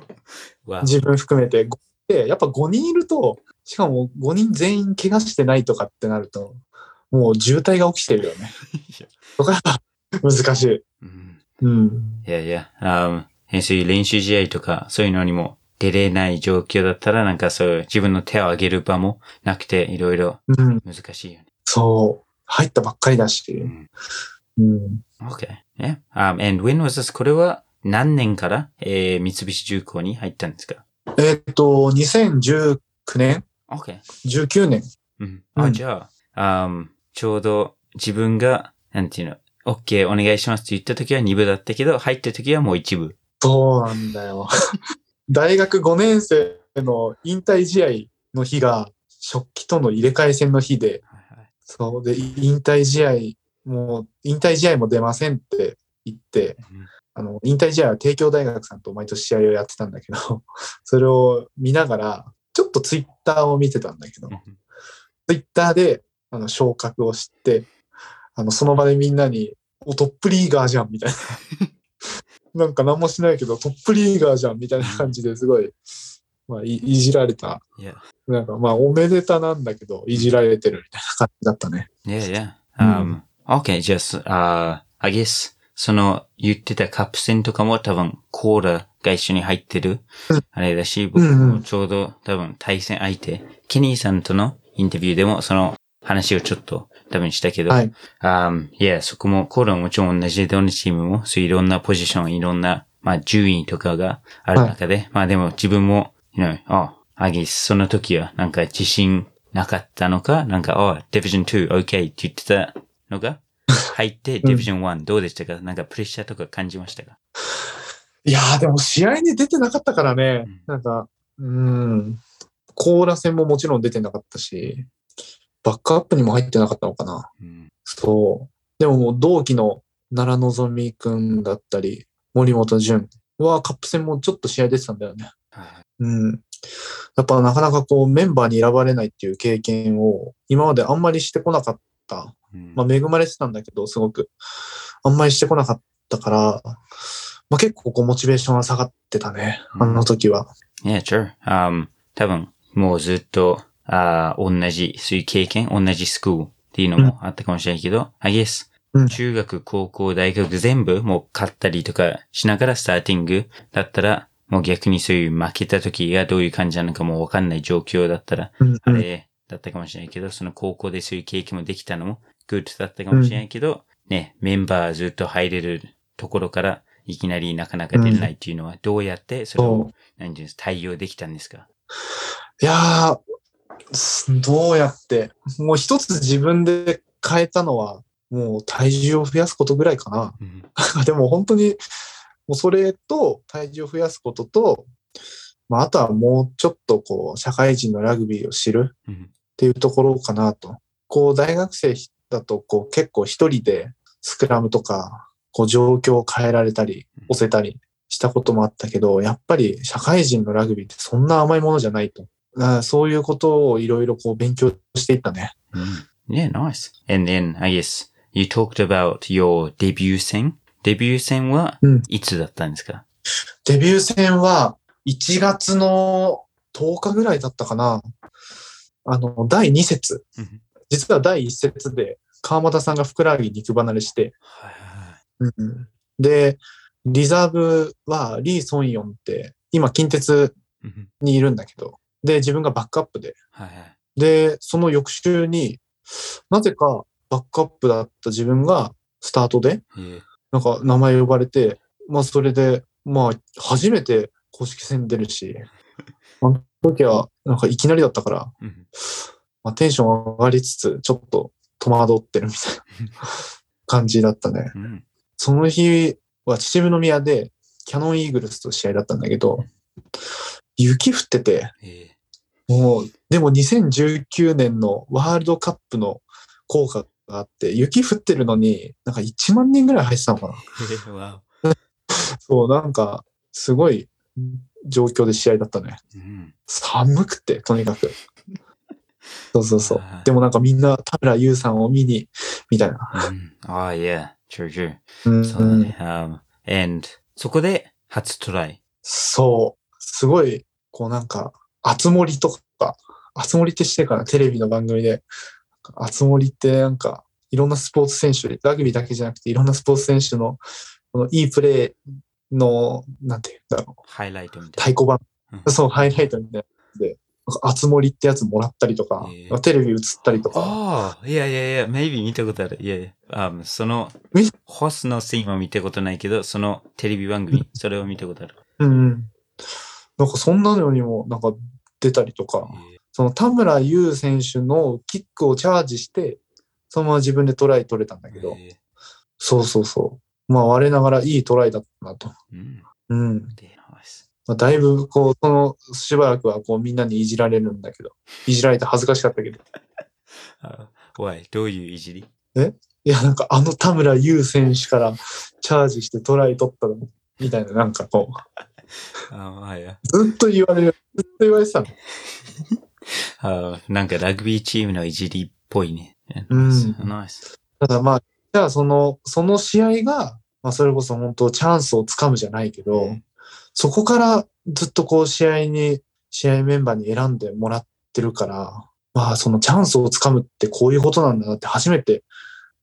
わ自分含めて。で、やっぱ5人いると、しかも5人全員怪我してないとかってなると、もう渋滞が起きてるよね。とか、難しい。うんうん。いやいや、あーそういう練習試合とか、そういうのにも出れない状況だったら、なんかそういう自分の手を挙げる場もなくて、いろいろうん。難しいよね。そう。入ったばっかりだし。んうん。Okay. Yeah. Um, and when was this? これは何年から、えー、三菱重工に入ったんですか？えーっと、2019年 ?Okay. ?19 年。うん。あ、うんじゃあ、um, ちょうど自分が、なんていうの、OK お願いしますって言った時は2部だったけど、入った時はもう1部。そうなんだよ。大学5年生の引退試合の日が、食器との入れ替え戦の日で、はいはいそうで、引退試合、もう、引退試合も出ませんって言って、うんあの、引退試合は帝京大学さんと毎年試合をやってたんだけど、それを見ながら、ちょっとツイッターを見てたんだけど、ツイッターで、あの、昇格を知って、あの、その場でみんなに、お、トップリーガーじゃん、みたいな。なんか何もしないけど、トップリーガーじゃん、みたいな感じですごい、まあ、いいじられた。いや、なんか、まあ、おめでたなんだけど、いじられてるみたいな感じだったね。いやいや。う Um, OK, じゃあす、あ、I guess, その言ってたカップ戦とかも多分コーラが一緒に入ってるうん。あれだし、僕もちょうど多分対戦相手、ケニーさんとのインタビューでもその話をちょっと多分したけど、はい。あいや、そこも、コーラももちろん同じでどのチームも、そういろんなポジション、いろんな、まあ、順位とかがある中で、まあでも自分も、you know, あ、アギス、その時はなんか自信なかったのか、なんか、あ、ディビジョン2、OK って言ってたのが、入って、ディビジョン1、どうでしたか？なんかプレッシャーとか感じましたか？いやー、でも試合に出てなかったからねうん、なんか、うん、コーラ戦ももちろん出てなかったし、バックアップにも入ってなかったのかな。うん。そう。でももう同期の奈良のぞみくんだったり、森本潤はカップ戦もちょっと試合出てたんだよね。はいうん。やっぱなかなかこうメンバーに選ばれないっていう経験を今まであんまりしてこなかった。うんまあ恵まれてたんだけど、すごく。あんまりしてこなかったから、まあ結構こうモチベーションは下がってたね。あの時は。Yeah, sure. Um, 多分、もうずっと、あー同じ、そういう経験、同じスクールっていうのもあったかもしれないけど、I guess、うん中学、高校、大学全部もう勝ったりとかしながらスターティングだったら、もう逆にそういう負けた時がどういう感じなのかもうわかんない状況だったら、うんあれだったかもしれないけど、その高校でそういう経験もできたのもgood だったかもしれないけど、ね、メンバーずっと入れるところからいきなりなかなか出れないっていうのはどうやってそれを、何ていうんです対応できたんですか？いやー、すどうやって、もう一つ自分で変えたのは、もう体重を増やすことぐらいかな。うん。でも本当に、もうそれと体重を増やすことと、まあ、あとはもうちょっとこう、社会人のラグビーを知るうん。っていうところかなと。こう、大学生だと、こう、結構一人でスクラムとか、こう、状況を変えられたり、押せたりしたこともあったけど、やっぱり社会人のラグビーってそんな甘いものじゃないと。そういうことをいろいろこう、勉強していったね。うん Yeah, nice. And then, I guess, you talked about your debut 戦デビュー戦はうんいつだったんですか、デビュー戦は1月の10日ぐらいだったかな。あの、第2節。うん実は第1節で川又さんがふくらはぎ肉離れして、うん。で、リザーブはリー・ソンヨンって、今近鉄うんにいるんだけど、で、自分がバックアップで、で、その翌週に、なぜかバックアップだった自分がスタートで、え。ーなんか名前呼ばれて、まあそれで、まあ初めて公式戦出るし、あの時はなんかいきなりだったから、うんまあテンション上がりつつ、ちょっと戸惑ってるみたいな 感じだったね。うんその日は秩父宮でキャノンイーグルスと試合だったんだけど、雪降ってて、えもう、でも2019年のワールドカップの効果があって、雪降ってるのに、なんか1万人ぐらい入ってたのかな。そう、なんか、すごい状況で試合だったね。おうん寒くて、とにかく。そうそうそう。でもなんかみんな田村優さんを見に、みたいな。うんああ、yeah, true, true. うんそうだね。Um, and そこで初トライ。そう。すごい、こうなんか、熱盛とか、あつ森ってしてからテレビの番組で、あつ森ってなんか、いろんなスポーツ選手、ラグビーだけじゃなくて、いろんなスポーツ選手の、このいいプレーの、なんていうんだろう、ハイライトみたい太鼓判、うんそう、ハイライトみたいなやつで、あつ森ってやつもらったりとか、へえテレビ映ったりとか、ああ、いやいやいや、maybe 見たことある。いやいや、あそのみ、ホスのシーンは見たことないけど、そのテレビ番組、それを見たことある。うんうん。なんかそんなのにもなんか出たりとか、その田村優選手のキックをチャージして、そのまま自分でトライ取れたんだけど、えそうそうそう。まあ我ながらいいトライだったなと。ーうん。うん。まあ、だいぶこう、そのしばらくはこうみんなにいじられるんだけど、いじられて恥ずかしかったけど。あ Why? どういういじり？いや、なんかあの田村優選手からチャージしてトライ取ったの？みたいな、なんかこう、あはいや。ずっと言われる、ずっと言われてたの。あなんかラグビーチームのいじりっぽいね。うんナイス。ただまあ、じゃあその、その試合が、まあそれこそ本当チャンスをつかむじゃないけど、うんそこからずっとこう試合に、試合メンバーに選んでもらってるから、まあそのチャンスをつかむってこういうことなんだなって初めて、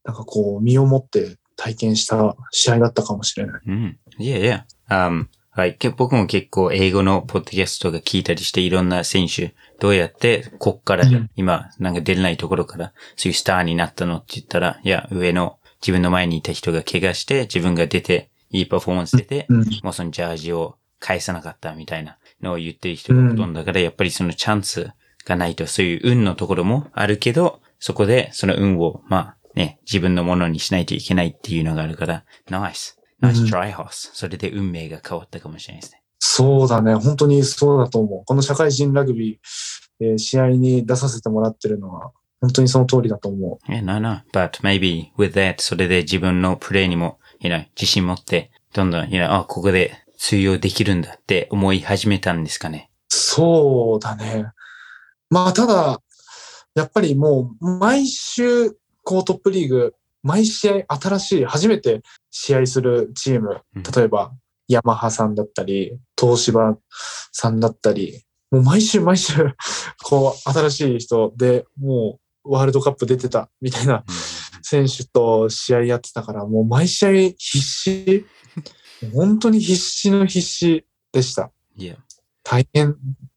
なんかこう身をもって体験した試合だったかもしれない。うん。いやいや。Um, はい。け僕も結構英語のポッドキャストが聞いたりしていろんな選手、どうやってこっからうん今なんか出れないところからそういうスターになったのって言ったら、いや、上の自分の前にいた人が怪我して自分が出ていいパフォーマンス出て、うん。もうそのジャージを返さなかったみたいなのを言ってる人がほとんどだから、やっぱりそのチャンスがないと、そういう運のところもあるけど、そこでその運を、まあね、自分のものにしないといけないっていうのがあるから、ナイス。ナイストライホース。それで運命が変わったかもしれないですね。そうだね。本当にそうだと思う。この社会人ラグビー、えー試合に出させてもらってるのは、本当にその通りだと思う。Yeah, no, no. But maybe with that, それで自分のプレイにも、you know, 自信持って、どんどん、you know, あ、ここで通用できるんだって思い始めたんですかね？そうだね。まあ、ただ、やっぱりもう、毎週、こうトップリーグ、毎試合新しい、初めて試合するチームうん、例えば、ヤマハさんだったり、東芝さんだったり、もう毎週毎週、こう、新しい人で、もう、ワールドカップ出てた、みたいな選手と試合やってたから、もう毎試合必死、本当に必死の必死でした。Yeah. 大変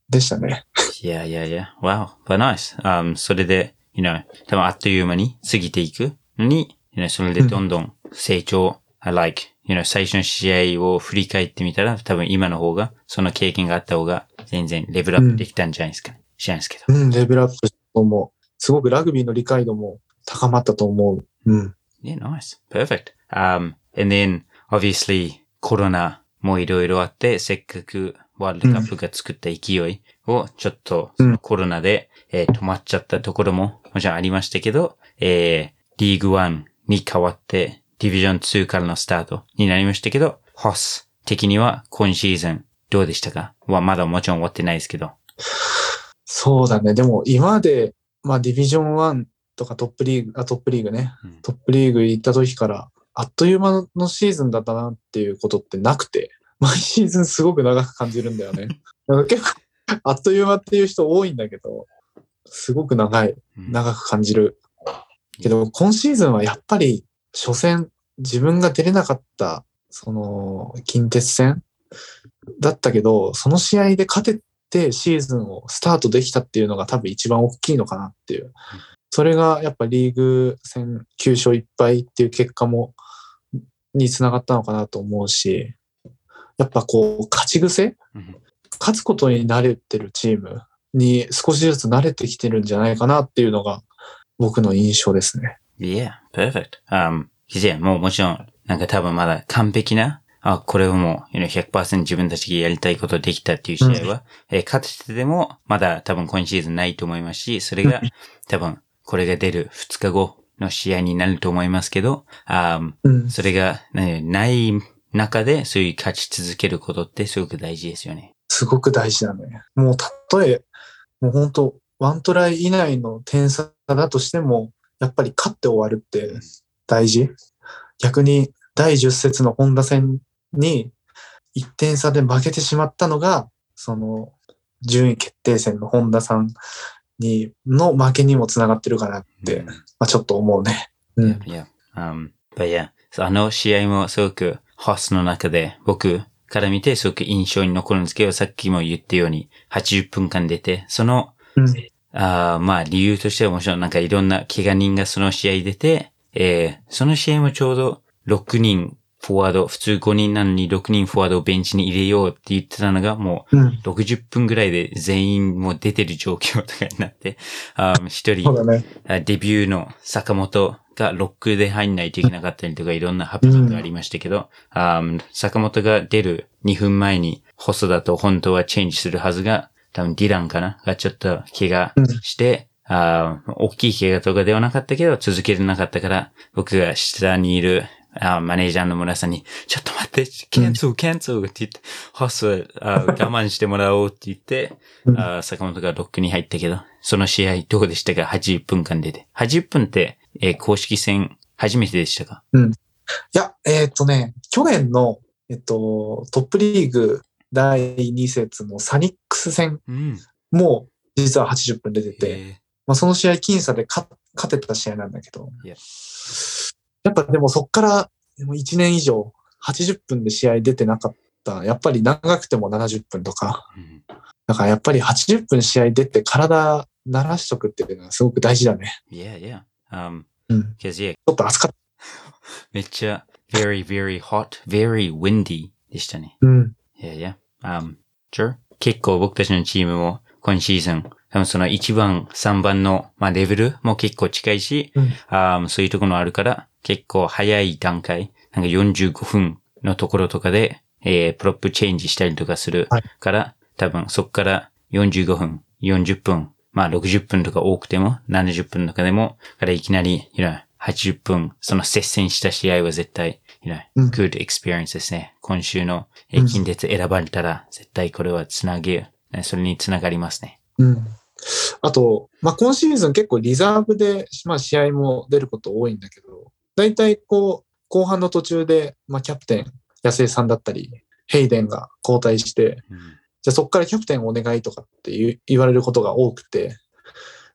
でしたね。Yeah, yeah, yeah. Wow. But nice. Um, それで、you know, 多分あっという間に過ぎていくのに、you know, それでどんどん成長、I like, you know, 最初の試合を振り返ってみたら、多分今の方が、その経験があった方が、全然レベルアップできたんじゃないですかね。知らないですけど。うん、レベルアップと思う。すごくラグビーの理解度も高まったと思う。うん。Yeah, nice. Perfect. Um, and then, obviously, コロナもいろいろあって、せっかくワールドカップが作った勢いを、ちょっと、コロナで、えー止まっちゃったところも、もちろんありましたけど、えーリーグ1に変わって、ディビジョン2からのスタートになりましたけど、ホス的には今シーズンどうでしたか？はまだもちろん終わってないですけど。そうだね。でも今まで、まあディビジョン1とかトップリーグ、あ、トップリーグね。うんトップリーグ行った時から、あっという間のシーズンだったなっていうことってなくて、毎シーズンすごく長く感じるんだよね。なんか結構、あっという間っていう人多いんだけど、すごく長い、うん長く感じる。けど、今シーズンはやっぱり、初戦、自分が出れなかった、その、近鉄戦だったけど、その試合で勝ててシーズンをスタートできたっていうのが多分一番大きいのかなっていう。それがやっぱリーグ戦9勝1敗っていう結果も、につながったのかなと思うし、やっぱこう、勝ち癖？うん勝つことに慣れてるチームに少しずつ慣れてきてるんじゃないかなっていうのが僕の印象ですね。Yeah, perfect. Um, いや、もうもちろん、なんか多分まだ完璧な、あ、これをもう、you know 100%自分たちがやりたいことできたっていう試合は、えー勝ててでも、まだ多分今シーズンないと思いますし、それが多分、これが出る2日後の試合になると思いますけど、あーうん。それが、ね、ない中で、そういう勝ち続けることってすごく大事ですよね。すごく大事だね。もう例え、もう本当ワントライ以内の点差だとしても、やっぱり勝って終わるって大事。逆に第10節の本田戦に1点差で負けてしまったのが、その順位決定戦の本田さんに、の負けにもつながってるかなって、まあちょっと思うね。うん。Yeah. Um, but yeah. あの試合もすごくホスの中で僕から見てすごく印象に残るんですけど、さっきも言ったように80分間出て、そのうん。あーまあ理由としてはもちろんなんかいろんな怪我人がその試合出て、えーその試合もちょうど6人フォワード、普通5人なのに6人フォワードをベンチに入れようって言ってたのがもうん。う60分ぐらいで全員もう出てる状況とかになって、一うだね。あデビューの坂本がロックで入んないといけなかったりとかいろんなハプニングがありましたけど、あー坂本が出る2分前に細田と本当はチェンジするはずが、多分ディランかな？がちょっと怪我して、あー大きい怪我とかではなかったけど続けれなかったから、僕が下にいるあーマネージャーの村さんに、ちょっと待って、キャンセル、キャンセルって言って、ホスはあー 我慢してもらおうって言って、うん。あー坂本がロックに入ったけど、その試合どうでしたか ?80 分間出て。80分って、えー公式戦初めてでしたか？いや、えっ、とね、去年の、えっと、トップリーグ第2節のサニックス戦うん。も実は80分出てて、えまあ、その試合僅差で勝勝てた試合なんだけど。いや、やっぱでもそっからでも1年以上80分で試合出てなかった。やっぱり長くても70分とか。だからやっぱり80分試合出て体慣らしとくっていうのはすごく大事だね。Yeah, yeah. Um, うん。cause yeah, ちょっと暑かった。めっちゃ very, very hot, very windy でしたね。うん。Yeah, yeah. Um, sure. 結構僕たちのチームも今シーズン、多分その1番、3番の、まあ、レベルも結構近いし、うんあーそういうところあるから、結構早い段階、なんか45分のところとかで、えー、プロップチェンジしたりとかするはいから、多分そこから45分、40分、まあ60分とか多くても70分とかでも、からいきなり、you know, 80分、その接戦した試合は絶対、you know, うん good experience ですね。今週の、近鉄選ばれたら、絶対これはつなげ、ねそれにつながりますね。うん。あと、まあ、今シーズン結構リザーブで、まあ、試合も出ること多いんだけど、大体こう、後半の途中で、まあ、キャプテン、安江さんだったり、ヘイデンが交代して、うんじゃあそこからキャプテンお願いとかって言われることが多くて、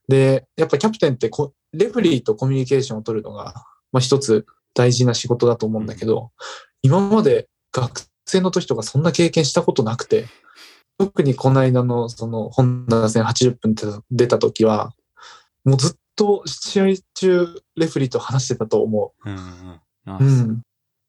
で、やっぱキャプテンってこレフリーとコミュニケーションを取るのが、まあ一つ大事な仕事だと思うんだけど、今まで学生の時とかそんな経験したことなくて、特にこの間のその本田戦80分って出た時は、もうずっと試合中レフェリーと話してたと思うんうんう。うん。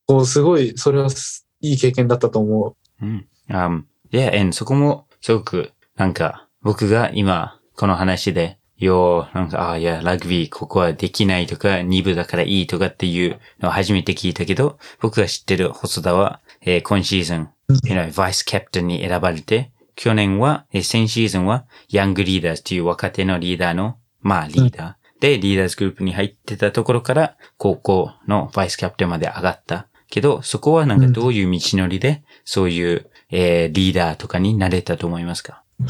こうすごい、それはすいい経験だったと思うん。Um, yeah, and そこもすごく、なんか、僕が今、この話で、よー、なんか、ああ、いや、ラグビー、ここはできないとか、2部だからいいとかっていうのを初めて聞いたけど、僕が知ってる細田は、えー今シーズン、you know, バイスキャプテンに選ばれて、去年は、えー先シーズンは、ヤングリーダーズという若手のリーダーの、まあ、リーダー。で、リーダーズグループに入ってたところから、高校のバイスキャプテンまで上がった。けど、そこはなんかどういう道のりで、そういう、えーリーダーとかになれたと思いますか？う。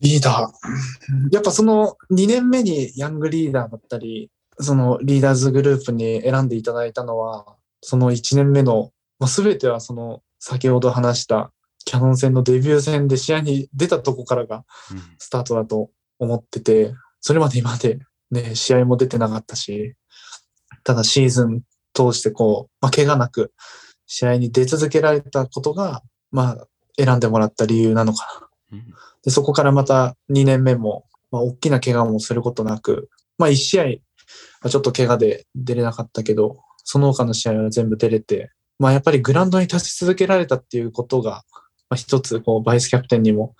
リーダー。やっぱその2年目にヤングリーダーだったり、そのリーダーズグループに選んでいただいたのは、その1年目の、まあ、全てはその先ほど話したキャノン戦のデビュー戦で試合に出たとこからがスタートだと思ってて、それまで今までね、試合も出てなかったし、ただシーズン通してこう、まあ、怪我なく試合に出続けられたことが、まあ、選んでもらった理由なのかな。うんで、そこからまた2年目も、まあ、大きな怪我もすることなく、まあ、1試合はちょっと怪我で出れなかったけど、その他の試合は全部出れて、まあ、やっぱりグラウンドに立ち続けられたっていうことが、まあ、一つ、こう、バイスキャプテンにも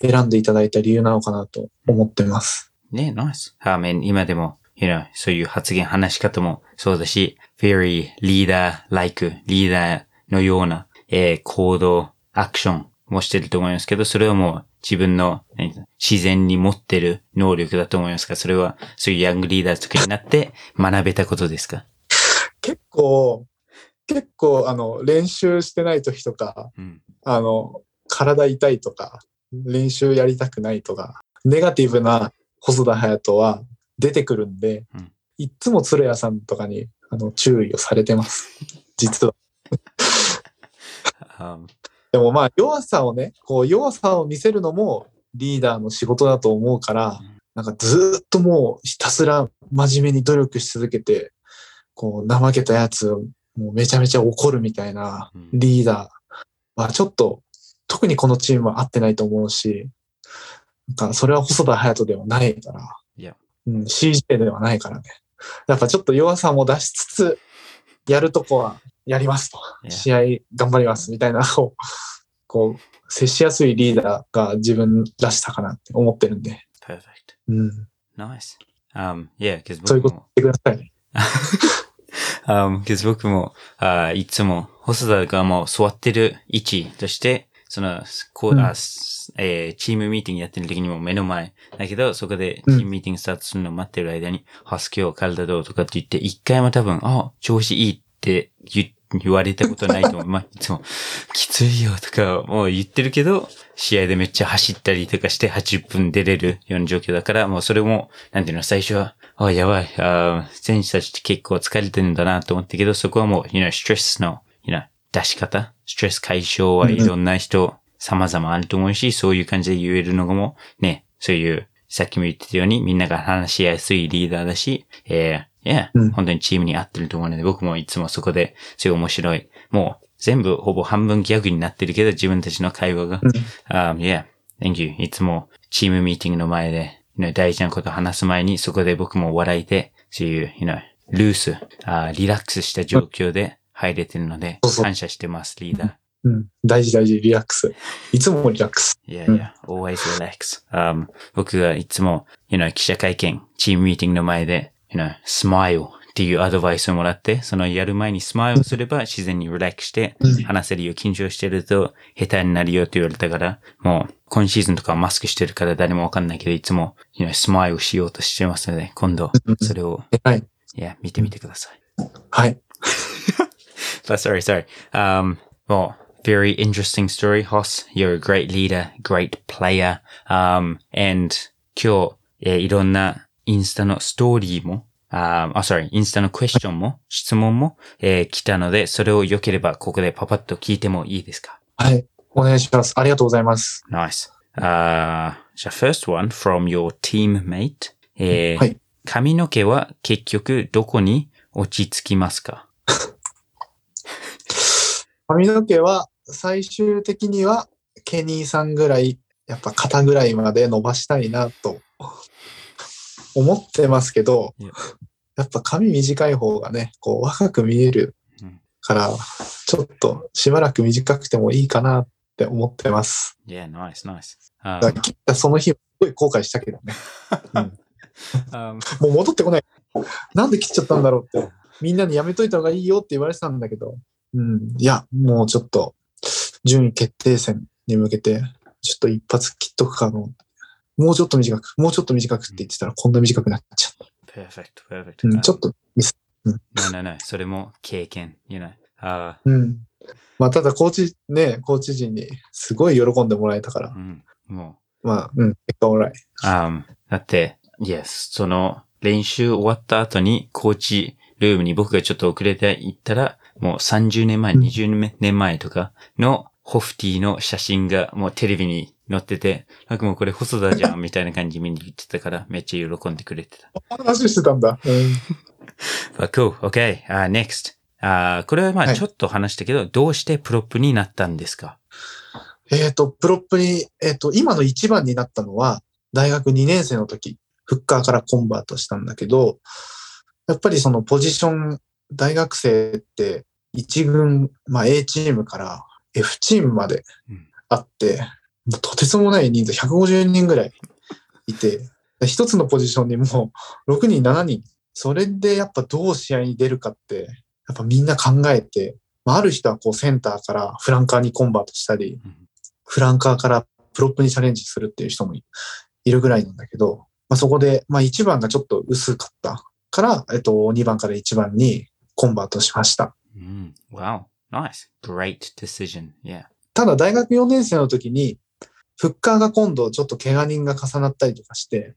選んでいただいた理由なのかなと思ってます。ね、ナイス。ハーメン、今でも、you know, そういう発言、話し方もそうだし、very leader-like, リーダーのような、えー行動、アクションもしてると思いますけど、それはもう自分の何自然に持ってる能力だと思いますか？それは、そういうヤングリーダーとかになって学べたことですか？結構、結構、あの、練習してない時とか、うん。あの、体痛いとか、練習やりたくないとか、ネガティブな細田隼人は出てくるんで、うんいっつも鶴谷さんとかにあの注意をされてます。実は。あでもまあ弱さをね、こう弱さを見せるのもリーダーの仕事だと思うから、なんかずーっともうひたすら真面目に努力し続けて、こう、怠けたやつをもうめちゃめちゃ怒るみたいなうんリーダーはちょっと、特にこのチームは合ってないと思うし、なんかそれは細田隼人ではないから、いやうん、CJ ではないからね。やっぱちょっと弱さも出しつつ、やるとこはやりますと。試合頑張りますみたいな、こう、こう、接しやすいリーダーが自分らしさかなって思ってるんで、perfect. うん、Nice. Um, yeah, そういうこと言ってくださいね。um, 僕も、あいつも、細田がもう座ってる位置として、その、こう、うんあすえーチームミーティングやってる時にも目の前。だけど、そこでチうんームミーティングスタートするのを待ってる間に、ハス今日体どうとかって言って、一回も多分、あ、調子いいって言言われたことないと思う。まあ、いつも、きついよとかもう言ってるけど、試合でめっちゃ走ったりとかして80分出れるような状況だから、もうそれも、なんていうの、最初は、あ、やばい、あ選手たちって結構疲れてるんだなと思ったけど、そこはもう、you know, ストレスの、you know, 出し方、ストレス解消はいろんな人、様々あると思うし、そういう感じで言えるのがも、ね、そういう、さっきも言ってたように、みんなが話しやすいリーダーだし、えー、いや、うん本当にチームに合ってると思うので、僕もいつもそこで、そういう面白い、もう、全部ほぼ半分ギャグになってるけど、自分たちの会話が。うん Um, yeah, thank you. いつもチームミーティングの前で、you know, 大事なこと話す前に、そこで僕も笑いで、そういう、you know, ルース、あーリラックスした状況で入れてるので感謝してます、リーダー。うん、大事大事、リラックス。いつもリラックス。Yeah, うん yeah, always relax. Um, 僕がいつも、you know, 記者会見、チームミーティングの前で、you know, smile っていうアドバイスをもらって、そのやる前にスマイルすれば自然にリラックスしてうん話せるよ、緊張してると下手になるよって言われたから、もう今シーズンとかはマスクしてるから誰もわかんないけど、いつも、you know, スマイルしようとしてますので、今度うんそれを、はい。いや、見てみてください。はい。Sorry, sorry. Um, well, very interesting story, Hoss. You're a great leader, great player. Um, and 今日、えーいろんなインスタのストーリーも、あ、あ、sorry, インスタのクエスチョンも、質問も、えー来たので、それを良ければここでパパッと聞いてもいいですかはい。お願いします。ありがとうございます。Nice. Uh, じゃあ first one from your teammate. えーはい髪の毛は結局どこに落ち着きますか髪の毛は最終的にはケニーさんぐらい、やっぱ肩ぐらいまで伸ばしたいなと思ってますけどいや、やっぱ髪短い方がね、こう若く見えるうんから、ちょっとしばらく短くてもいいかなって思ってます。Yeah, nice, nice. Um, だから切ったその日、すごい後悔したけどね。um, もう戻ってこない。なんで切っちゃったんだろうって。みんなにやめといた方がいいよって言われてたんだけど。うん。いや、もうちょっと、順位決定戦に向けて、ちょっと一発切っとくかの。もうちょっと短く、もうちょっと短くって言ってたらこんな短くなっちゃった。perfect, perfect. うん、Uh, ちょっとミス。no, no, no. それも経験、you know. Uh, うん。まあ、ただ、コーチ、ね、コーチ陣にすごい喜んでもらえたから、うん、もまあ、うん、結果オーライ。う、um, だって、yes, その練習終わった後にコーチルームに僕がちょっと遅れて行ったら、もう30年前、うん20年前とかのホフティの写真がもうテレビに載ってて、なんかもうこれ細田じゃんみたいな感じ見に行ってたからめっちゃ喜んでくれてた。話してたんだ。うん。Cool. Okay. Uh, next. あーこれはまはいあちょっと話したけど、どうしてプロップになったんですか？えっ、と、プロップに、えっ、と、今の一番になったのは、大学2年生の時、フッカーからコンバートしたんだけど、やっぱりそのポジション、大学生って一軍、まあ A チームから F チームまでうんあって、もうとてつもない人数、150人ぐらいいて、一つのポジションにもう6人、7人。それでやっぱどう試合に出るかって、やっぱみんな考えて、まあ、ある人はこうセンターからフランカーにコンバートしたり、うんフランカーからプロップにチャレンジするっていう人もいいるぐらいなんだけど、まあ、そこで、まあ、1番がちょっと薄かったから、えっと、2番から1番にコンバートしました。うん。Wow. Nice. Great decision. Yeah. ただ、大学4年生の時に、フッカーが今度ちょっと怪我人が重なったりとかして、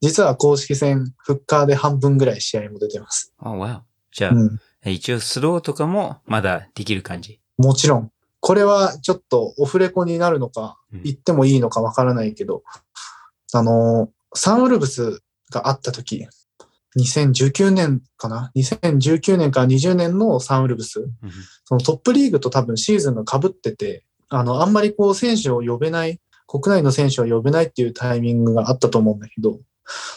実は公式戦、フッカーで半分ぐらい試合も出てます。Oh, wow. じゃあ、うん。一応スローとかもまだできる感じ？もちろん。これはちょっとオフレコになるのか、うん言ってもいいのかわからないけど、あの、サンウルブスがあった時、2019年かな ?2019 年から20年のサンウルブス、うん。そのトップリーグと多分シーズンが被ってて、あの、あんまりこう選手を呼べない、国内の選手を呼べないっていうタイミングがあったと思うんだけど、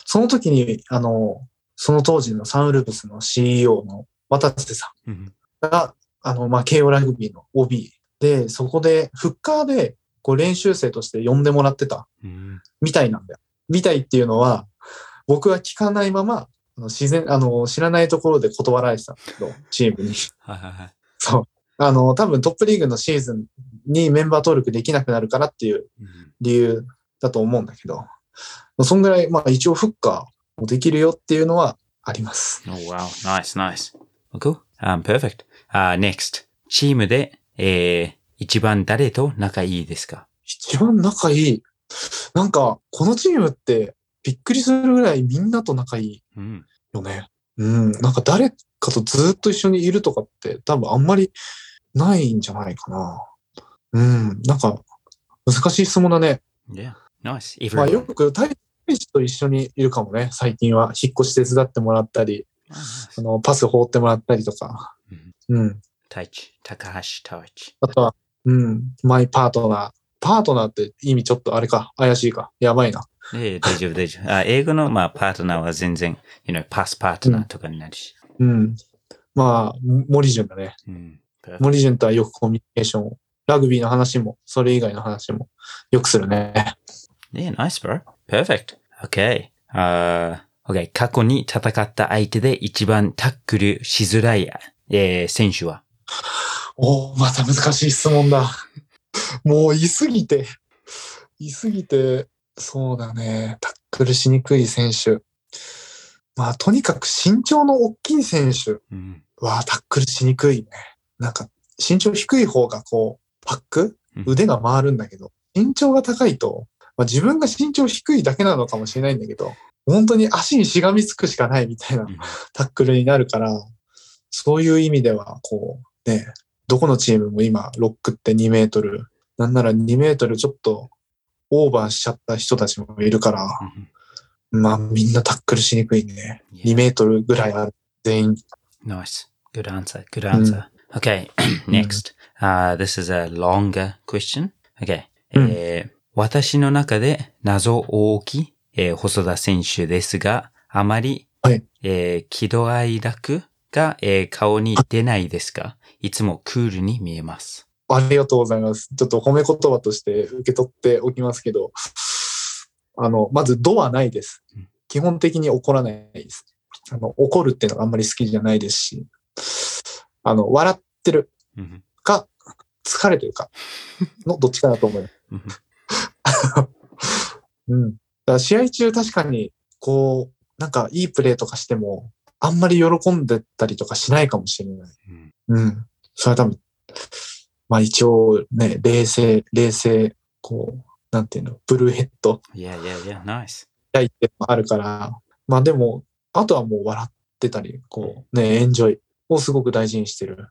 その時に、あの、その当時のサンウルブスの CEO の渡瀬さんうんが、あの、まあ、慶応ラグビーの OB で、そこで、フッカーで、こう練習生として呼んでもらってたうん。みたいなんだよ。みたいっていうのは、僕は聞かないまま、あの自然、あの、知らないところで断られてたんだけど、チームに。はいはいはい。そう。あの、多分トップリーグのシーズンにメンバー登録できなくなるからっていううん理由だと思うんだけど、そんぐらい、まあ一応フッカーもできるよっていうのはあります。Oh, wow. Nice, nice. Cool. Um, perfect. Uh, next. チームで、えー、一番誰と仲いいですか？一番仲いい。なんか、このチームってびっくりするぐらいみんなと仲いいうん。よね。うん。なんか誰かとずっと一緒にいるとかって多分あんまりないんじゃないかな。うん。なんか、難しい質問だね。Yeah. Nice. まあ.よく大使と一緒にいるかもね。最近は。引っ越し手伝ってもらったり、Oh. あの、パス放ってもらったりとか。うん。Taichi. Takahashi Taichi. あとは、うん。マイパートナー。パートナーって意味ちょっとあれか。怪しいか。やばいな。ええ、大丈夫、大丈夫。あ、英語の、まあ、パートナーは全然、you know, パスパートナーとかになるし。うん。まあ、森潤だね。うん。森潤とはよくコミュニケーションを。ラグビーの話も、それ以外の話もよくするね。Yeah, nice, bro. Perfect. Okay. Uh, okay. 過去に戦った相手で一番タックルしづらい、えー、選手は？おおまた難しい質問だ。もう言いすぎて、言いすぎて、そうだね。タックルしにくい選手。まあ、とにかく身長の大きい選手うん。はタックルしにくいね。なんか、身長低い方がこう、パックうん腕が回るんだけど、身長が高いと、まあ、自分が身長低いだけなのかもしれないんだけど、本当に足にしがみつくしかないみたいなうんタックルになるから、そういう意味では、こう、ね、どこのチームも今、ロックって2メートル、なんなら2メートルちょっとオーバーしちゃった人たちもいるから、まあみんなタックルしにくいね。2メートルぐらいある、全員。Nice. Good answer. Good answer. Okay. Next. Uh, this is a longer question. Okay. うんえー私の中で謎大きい、えー細田選手ですが、あまり、はいえー喜怒哀楽が、えー顔に出ないですか？いつもクールに見えます。ありがとうございます。ちょっと褒め言葉として受け取っておきますけど、あの、まず、度はないですうん。基本的に怒らないです。あの、怒るっていうのがあんまり好きじゃないですし、あの、笑ってるうんか、疲れてるかのどっちかだと思います。うん うん。だから試合中確かに、こう、なんかいいプレーとかしても、あんまり喜んでたりとかしないかもしれない。うんうん。それは多分、まあ一応ね、冷静、冷静、こう、なんていうの、ブルーヘッド Yeah, yeah, yeah. Nice. やいてもあるから、まあでも、あとはもう笑ってたり、こう、ね、エンジョイをすごく大事にしてる。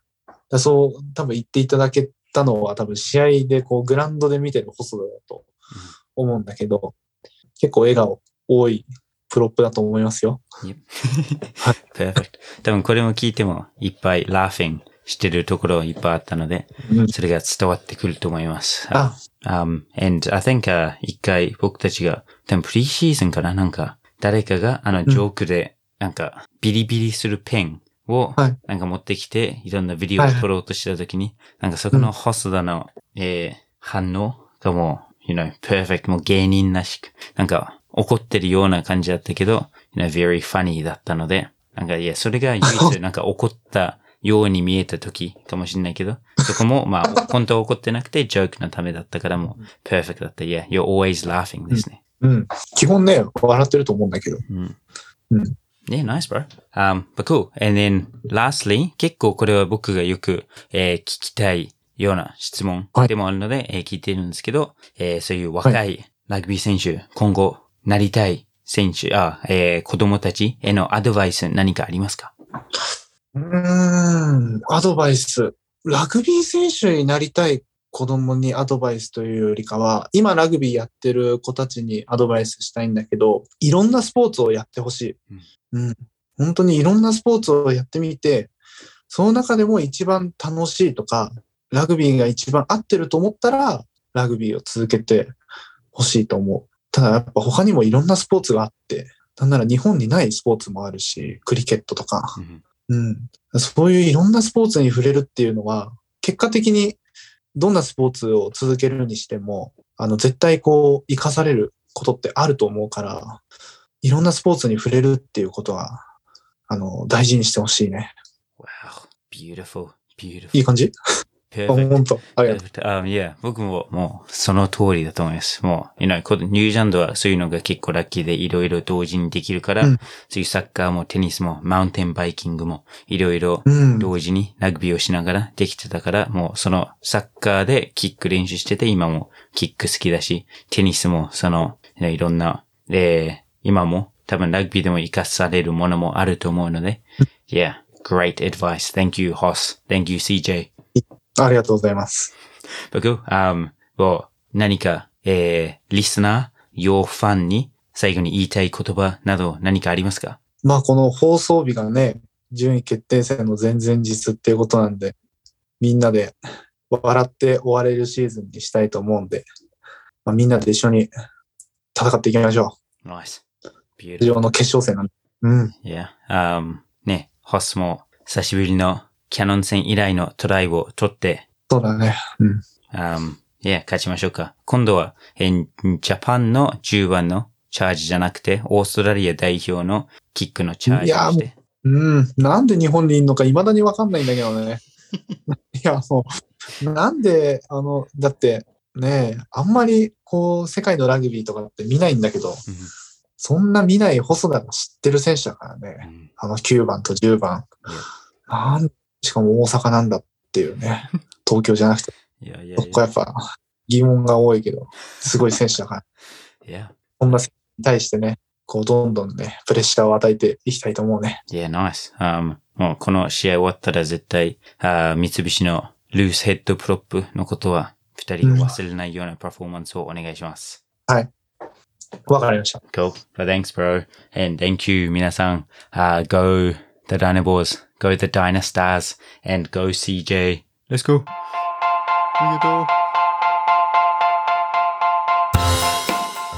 だそう、多分言っていただけたのは多分試合でこう、グラウンドで見てる細田だと思うんだけど、結構笑顔多いプロップだと思いますよ。Perfect. 多分これも聞いてもいっぱい laughing してるところいっぱいあったので、うん。それが伝わってくると思います。あ、Um, and I think, uh, 一回僕たちが、多分プリシーズンかななんか、誰かがあのジョークで、なんか、ビリビリするペンをはい、なんか持ってきて、いろんなビデオを撮ろうとしたときに、なんかそこの細田の、えー反応がもう、you know, perfect, もう芸人らしく、なんか怒ってるような感じだったけど、you know, very funny だったので、なんかいや、それが唯一 なんか怒ったように見えた時かもしれないけど、そこも、まあ、本当は怒ってなくて、ジョークのためだったからもう、perfect だった。Yeah, you're always laughing ですね。うん。基本ね、笑ってると思うんだけど。うん。うん。Yeah, nice, bro. Um, but cool. And then, lastly, 結構これは僕がよく、えー聞きたいような質問はいでもあるので、えー聞いてるんですけど、えーそういう若いラグビー選手、今後なりたい選手、あ、えー子供たちへのアドバイス何かありますか？うーん、アドバイス。ラグビー選手になりたい子供にアドバイスというよりかは、今ラグビーやってる子たちにアドバイスしたいんだけど、いろんなスポーツをやってほしい。うん。本当にいろんなスポーツをやってみて、その中でも一番楽しいとか、ラグビーが一番合ってると思ったら、ラグビーを続けてほしいと思う。ただやっぱ他にもいろんなスポーツがあって、なんなら日本にないスポーツもあるし、クリケットとか。うんうん。そういういろんなスポーツに触れるっていうのは、結果的にどんなスポーツを続けるにしても、あの、絶対こう、活かされることってあると思うから、いろんなスポーツに触れるっていうことは、あの、大事にしてほしいね。Wow. Beautiful. いい Beautiful. 感じ？本当ありがと. Um, yeah, 僕ももうその通りだと思います。もう、you know, こニュージャンドはそういうのが結構ラッキーでいろいろ同時にできるから、うんそういうサッカーもテニスもマウンテンバイキングもいろいろうん。同時にラグビーをしながらできてたから、もうそのサッカーでキック練習してて、今もキック好きだし、テニスもその、ねいろんな、えー今も多分ラグビーでも活かされるものもあると思うので、yeah, great advice. Thank you, Hoss. Thank you, CJ. ありがとうございます。僕、um, を何か、えー、リスナー、your ファンに最後に言いたい言葉など何かありますかまあ、この放送日がね、順位決定戦の前々日っていうことなんで、みんなで笑って終われるシーズンにしたいと思うんで、まあ、みんなで一緒に戦っていきましょ Nice. う。Beautiful. 非常の決勝戦なんで。うん。Yeah. Um, ね、ホスも久しぶりのキャノン戦以来のトライを取って、そうだね。うん。um, yeah, 勝ちましょうか。今度は、えージャパンの10番のチャージじゃなくて、オーストラリア代表のキックのチャージをして。うん。なんで日本にいるのか未だにわかんないんだけどね。いや、もう、なんで、あの、だって、ねあんまり、こう、世界のラグビーとかって見ないんだけど、そんな見ない細田が知ってる選手だからうんね。うんあの9番と10番。なんしかも大阪なんだっていうね。東京じゃなくて、いやいやいそこやっぱ疑問が多いけど、すごい選手だから。や。いや。そんな選手に対してね、こう、どんどんね、プレッシャーを与えていきたいと思うね。Yeah, nice. Um, もうこの試合終わったら絶対、あー三菱のルースヘッドプロップのことは二人が忘れないようなパフォーマンスをお願いします。わかりました。Cool. Well, thanks, bro. And thank you, 皆さん。Uh, go the Dynabors, go the Dynastars, and go CJ. Let's go. ありがとう。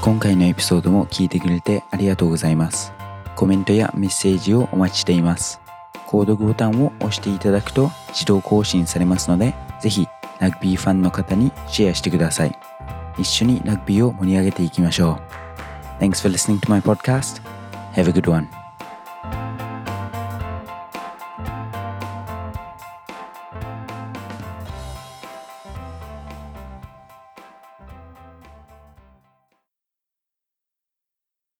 今回のエピソードも聞いてくれてありがとうございます。コメントやメッセージをお待ちしています。購読ボタンを押していただくと自動更新されますので、ぜひラグビーファンの方にシェアしてください。一緒にラグビーを盛り上げていきましょう。Thanks for listening to my podcast. Have a good one.